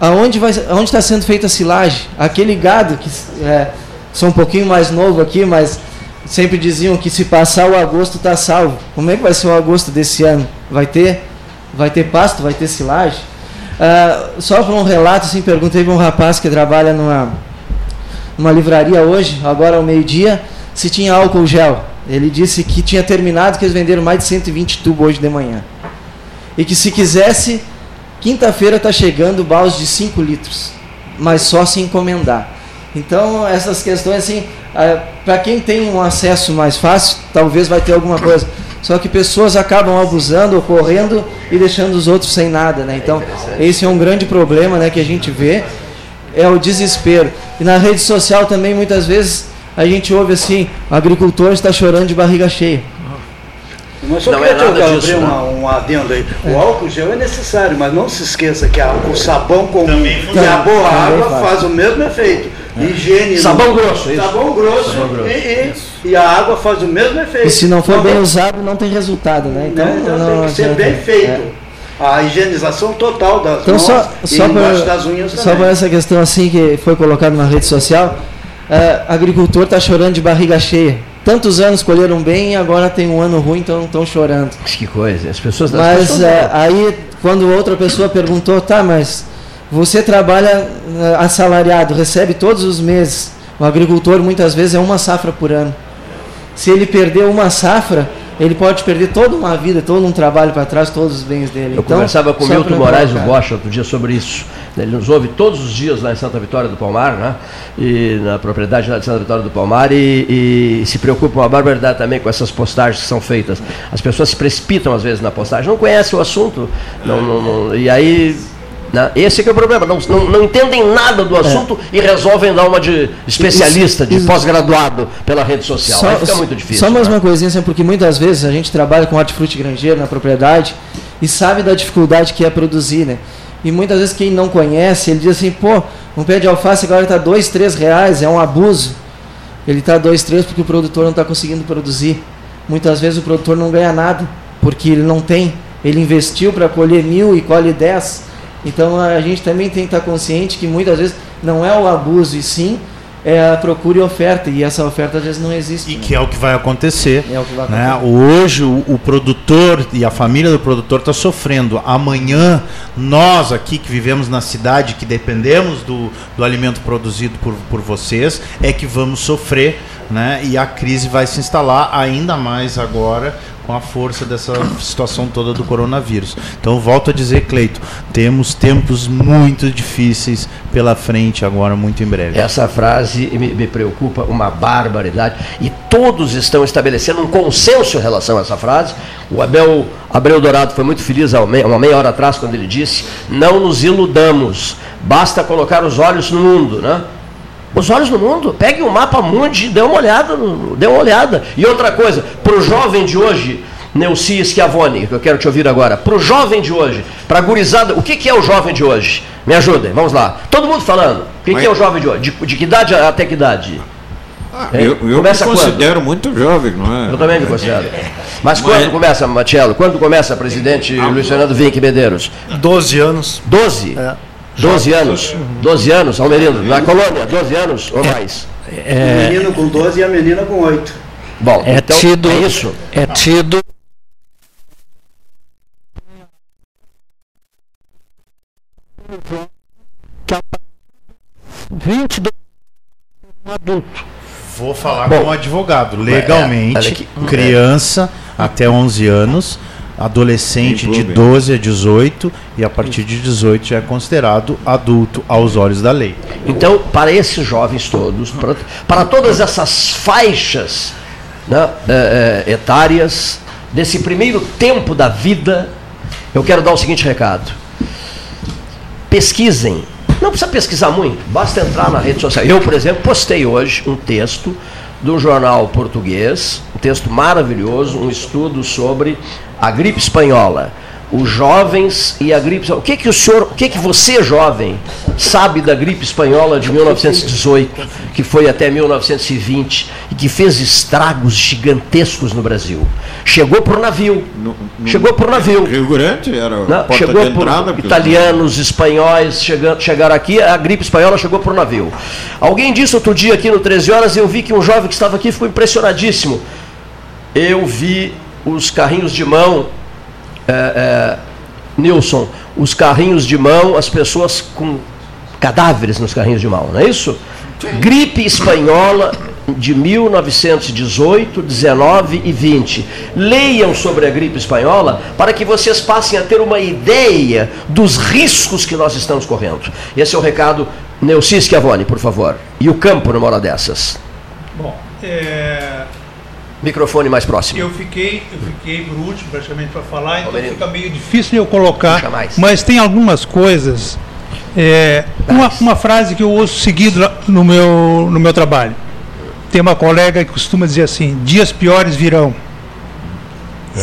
aonde está sendo feita a silagem? Aquele gado que é, sou um pouquinho mais novo aqui, mas sempre diziam que se passar o agosto está salvo. Como é que vai ser o agosto desse ano? Vai ter, vai ter pasto, vai ter silagem? Ah, só para um relato, assim, perguntei para um rapaz que trabalha numa numa livraria hoje, agora ao meio-dia, se tinha álcool gel. Ele disse que tinha terminado, que eles venderam mais de 120 tubos hoje de manhã. E que se quisesse, quinta-feira está chegando balde de 5 litros, mas só se encomendar. Então, essas questões, assim, para quem tem um acesso mais fácil, talvez vai ter alguma coisa. Só que pessoas acabam abusando, ocorrendo e deixando os outros sem nada, né? Então, esse é um grande problema, né, que a gente vê é o desespero. E na rede social também, muitas vezes, a gente ouve assim, o agricultor está chorando de barriga cheia. Mas só Não queria é nada abrir disso, uma- um adendo aí. O álcool gel é necessário, mas não se esqueça que a- o sabão comum e a boa água faz. faz o mesmo efeito. Higiene. Sabão grosso, isso. Sabão grosso. Sabão grosso. E, e- e a água faz o mesmo efeito. E se não for Então, bem usado, não tem resultado, né? Então, né? Então não tem que ser bem feito. É. A higienização total das Então mãos só, e só, embaixo por, das unhas só também. por essa questão assim que foi colocado na rede social, é, agricultor está chorando de barriga cheia. Tantos anos colheram bem e agora tem um ano ruim, então estão chorando. Que coisa, as pessoas... as Mas pessoas- é, aí, quando outra pessoa perguntou, tá, mas você trabalha é, assalariado, recebe todos os meses. O agricultor muitas vezes é uma safra por ano. Se ele perder uma safra, ele pode perder toda uma vida, todo um trabalho para trás, todos os bens dele. Eu Então, conversava com o Milton Moraes, o. Bosch, outro dia sobre isso. Ele nos ouve todos os dias lá em Santa Vitória do Palmar, né? E na propriedade lá de Santa Vitória do Palmar, e, e se preocupa uma barbaridade também com essas postagens que são feitas. As pessoas se precipitam às vezes na postagem, não conhecem o assunto, não, não- não- e aí. Né? Esse que é o problema, não, não, não entendem nada do assunto e resolvem dar uma de especialista, de pós-graduado pela rede social. Aí fica muito difícil. Só mais né? uma coisinha, assim, porque muitas vezes a gente trabalha com hortifruti granjeiro na propriedade e sabe da dificuldade que é produzir, né? E muitas vezes quem não conhece, ele diz assim, pô, um pé de alface agora está dois, três reais, é um abuso. Ele está dois, três porque o produtor não está conseguindo produzir. Muitas vezes o produtor não ganha nada, porque ele não tem. Ele investiu para colher mil e colhe dez. Então a gente também tem que estar consciente que muitas vezes não é o abuso, e sim é a procura e oferta, e essa oferta às vezes não existe. E né? que é o que vai acontecer. É o que vai né? acontecer. Hoje o, o produtor e a família do produtor está sofrendo. Amanhã, nós aqui que vivemos na cidade, que dependemos do, do alimento produzido por, por vocês, é que vamos sofrer. Né? E a crise vai se instalar ainda mais agora com a força dessa situação toda do coronavírus. Então, volto a dizer, Cleito, temos tempos muito difíceis pela frente agora, muito em breve. Essa frase me, me preocupa uma barbaridade e todos estão estabelecendo um consenso em relação a essa frase. O Abel Abreu Dourado foi muito feliz há uma meia hora atrás quando ele disse: Não nos iludamos, basta colocar os olhos no mundo, né? Os olhos no mundo, pegue o mapa mundi, dê uma olhada, dê uma olhada. E outra coisa, para o jovem de hoje, Neuci Schiavone, que eu quero te ouvir agora, para o jovem de hoje, para a gurizada, o que, que é o jovem de hoje? Me ajudem, vamos lá. Todo mundo falando, o que, que é o jovem de hoje? De, de que idade até que idade? Hein? Eu, eu me Começa quando? considero muito jovem, não é? Eu também me considero. [laughs] Mas quando começa, Matiello? Quando começa, presidente Luiz Fernando Vinck Medeiros? 12 anos. 12? 12 anos? 12 anos, Almerindo, na colônia, 12 anos ou mais? O menino com 12 e a menina com 8. Bom, É então, tido, é isso. é tido 22 um adulto. Vou falar Bom, como advogado. é, Legalmente, aqui. criança até 11 anos, adolescente de clube. 12 a 18 e a partir de 18 já é considerado adulto aos olhos da lei. Então, para esses jovens todos, para, para todas essas faixas né, eh, eh, etárias, desse primeiro tempo da vida, eu quero dar o seguinte recado. Pesquisem. Não precisa pesquisar muito, basta entrar na rede social. Eu, por exemplo, postei hoje um texto de um jornal português, um texto maravilhoso, um estudo sobre a gripe espanhola. Os jovens e a gripe. O que, que o senhor, o que, que você, jovem, sabe da gripe espanhola de 1918, que foi até 1920 e que fez estragos gigantescos no Brasil? Chegou por navio. Chegou por navio. Rio Grande era Não, porta chegou de por entrada. porque- italianos, espanhóis, chegando, chegaram aqui, a gripe espanhola chegou por navio. Alguém disse outro dia aqui no 13 horas, eu vi que um jovem que estava aqui ficou impressionadíssimo. Eu vi os carrinhos de mão, é, é, Nilson, os carrinhos de mão, as pessoas com cadáveres nos carrinhos de mão, não é isso? Gripe espanhola de 1918, 19 e 20. Leiam sobre a gripe espanhola para que vocês passem a ter uma ideia dos riscos que nós estamos correndo. Esse é o recado. Neuci Schiavone, por favor. E o campo numa hora dessas. Bom, é, Microfone mais próximo. eu fiquei, eu fiquei por último praticamente para falar, então fica meio difícil eu colocar, mas tem algumas coisas. é, uma, uma frase que eu ouço seguido no meu, no meu trabalho. Tem uma colega que costuma dizer assim: dias piores virão.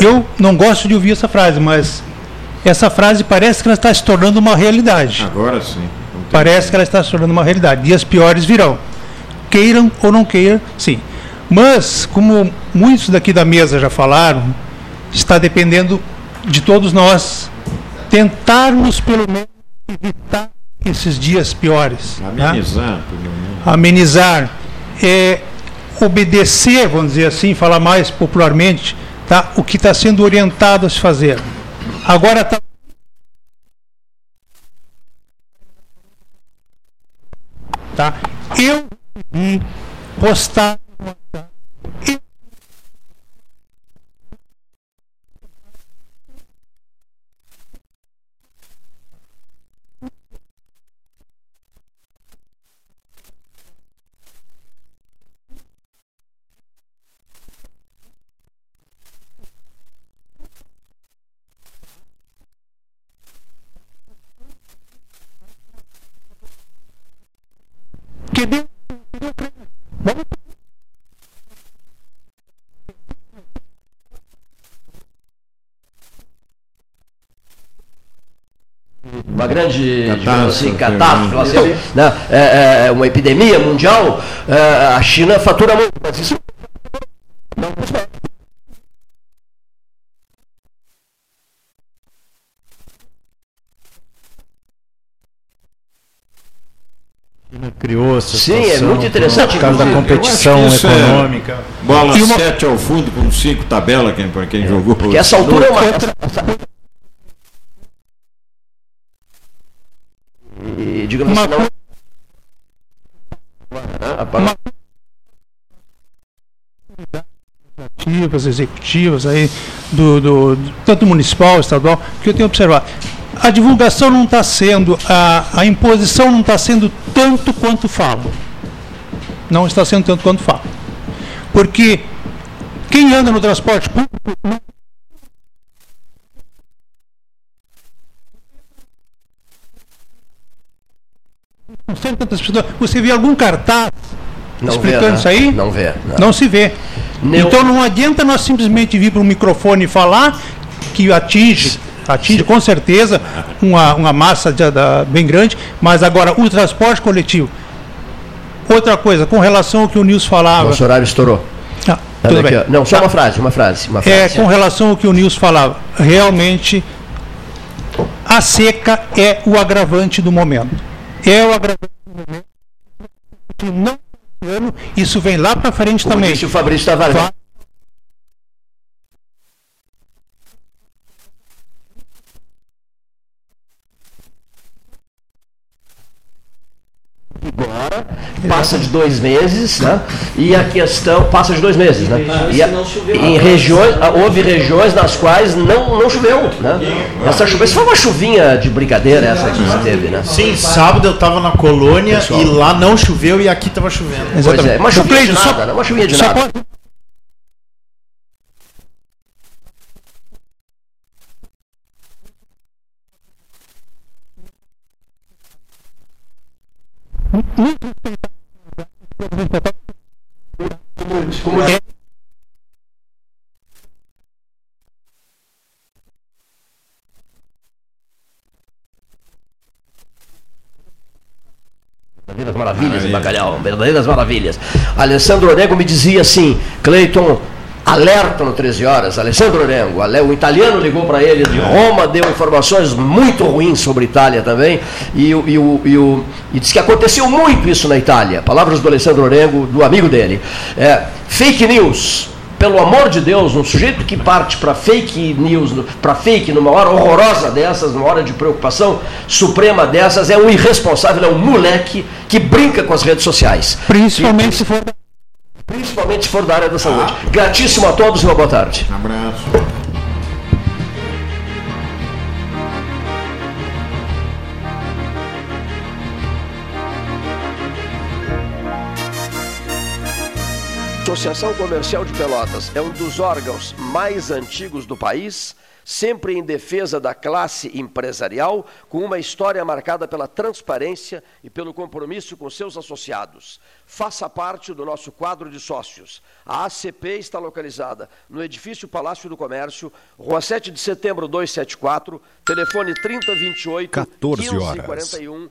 Eu não gosto de ouvir essa frase, mas essa frase parece que ela está se tornando uma realidade. Agora sim. Parece que ela está se tornando uma realidade. Dias piores virão. Queiram ou não queiram, sim. Mas, como muitos daqui da mesa já falaram, está dependendo de todos nós tentarmos, pelo menos, evitar esses dias piores. né? Amenizar, pelo menos. Amenizar. É, obedecer, vamos dizer assim, falar mais popularmente, tá? o que está sendo orientado a se fazer. Agora está tá? Eu postar Catástrofe, assim, catástrofe, né? temos, né, é, é, uma epidemia mundial, é, a China fatura muito, mas isso não Criou essa Sim, é situação, muito interessante, Por causa da competição é econômica. bola E uma- 7 ao fundo com 5 tabela, quem, para quem jogou. Porque essa altura é uma. E, digamos assim, não. Uma- executivas, executivas aí do, do- do- tanto municipal, estadual, que eu tenho observado. A divulgação não está sendo, a, a imposição não está sendo tanto quanto falam. Não está sendo tanto quanto falam. Porque quem anda no transporte público não não sei tantas pessoas. Você vê algum cartaz Não explicando vê, né? isso aí? Não vê. Não se vê. Então não adianta nós simplesmente vir para o microfone e falar que atinge, atinge com certeza uma, uma massa de- da- bem grande, mas agora o transporte coletivo. Outra coisa, com relação ao que o Nilson falava. Nosso horário estourou. Ah, Olha tudo bem. Não, só uma frase, uma frase. Uma É, frase. com relação ao que o Nilson falava, realmente a seca é o agravante do momento. É o agravante do momento. E não ano, isso vem lá para frente também. o Fabrício Tavares. Agora, passa de dois meses, né? E a questão passa de dois meses, né? Mas E a- não choveu. em regiões, ah, houve regiões nas quais não, não choveu, né? Essa chuva, isso foi uma chuvinha de brincadeira essa que teve, né? Sim, sábado eu tava na colônia Pessoal. e lá não choveu e aqui tava chovendo. Pois é, uma chuvinha de nada, né? Uma chuvinha de nada. Como? Verdadeiras maravilhas em Bacalhau, verdadeiras maravilhas. Alessandro Orengo me dizia assim, Cleiton, alerta no 13 horas, Alessandro Orengo, o italiano ligou para ele de Roma, deu informações muito ruins sobre Itália também, e, o- e, o- e, o- e disse que aconteceu muito isso na Itália. Palavras do Alessandro Orengo, do amigo dele. É, fake news. Pelo amor de Deus, um sujeito que parte para fake news, para fake numa hora horrorosa dessas, numa hora de preocupação suprema dessas, é um irresponsável, é um moleque que brinca com as redes sociais. Principalmente se for. Principalmente se for da área da saúde. Gratíssimo a todos e uma boa tarde. Um abraço. Associação Comercial de Pelotas é um dos órgãos mais antigos do país, sempre em defesa da classe empresarial, com uma história marcada pela transparência e pelo compromisso com seus associados. Faça parte do nosso quadro de sócios. A ACP está localizada no edifício Palácio do Comércio, Rua 7 de Setembro 274, telefone 3028 14 horas 1541.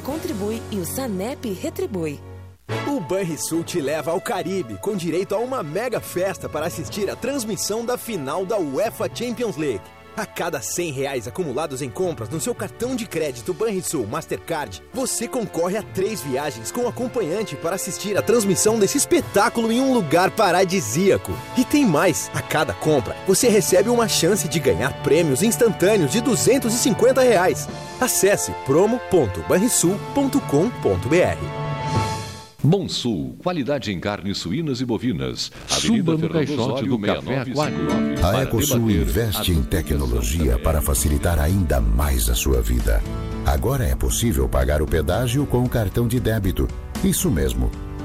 contribui e o Sanep retribui. O Banrisul te leva ao Caribe com direito a uma mega festa para assistir a transmissão da final da UEFA Champions League. A cada 100 reais acumulados em compras no seu cartão de crédito Banrisul Mastercard, você concorre a três viagens com acompanhante para assistir a transmissão desse espetáculo em um lugar paradisíaco. E tem mais! A cada compra, você recebe uma chance de ganhar prêmios instantâneos de 250 reais. Acesse promo.banrisul.com.br. Monsul, qualidade em carnes suínas e bovinas. Suba no caixote do Café 6959, Aquário. A Ecosul investe em tecnologia para facilitar ainda mais a sua vida. Agora é possível pagar o pedágio com o cartão de débito. Isso mesmo.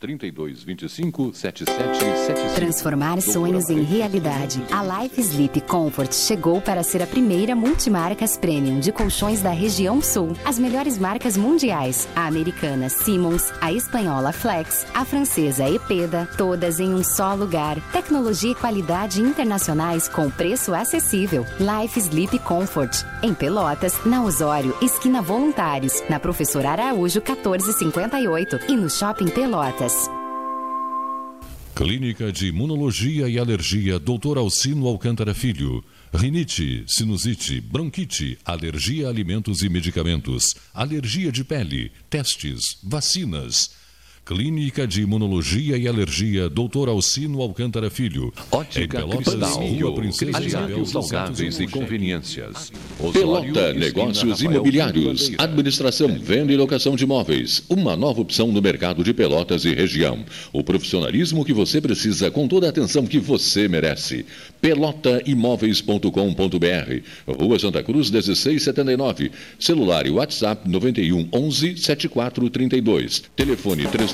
3225 7775. Transformar sonhos em realidade. A Life Sleep Comfort chegou para ser a primeira multimarcas premium de colchões da região sul. As melhores marcas mundiais: a americana Simmons, a espanhola Flex, a francesa Epeda, todas em um só lugar. Tecnologia e qualidade internacionais com preço acessível. Life Sleep Comfort. Em Pelotas, na Osório, esquina Voluntários, na Professor Araújo 1458 e no Shopping Pelotas. Clínica de Imunologia e Alergia Dr. Alcino Alcântara Filho. Rinite, sinusite, bronquite, alergia a alimentos e medicamentos, alergia de pele, testes, vacinas. Clínica de Imunologia e Alergia Dr. Alcino Alcântara Filho. Ótica em Pelotas, Cristal, Rua Princesa Isabel, alimentos 201. saudáveis e conveniências. Pelota Osório, Negócios esquina Rafael Imobiliários, Bandeira. administração, venda e locação de imóveis. Uma nova opção no mercado de Pelotas e região. O profissionalismo que você precisa com toda a atenção que você merece. Pelotaimóveis.com.br Rua Santa Cruz 1679. Celular e WhatsApp 91 11 7432. Telefone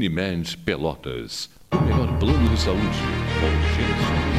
Unimed Pelotas. O melhor plano de saúde. Com Emergência.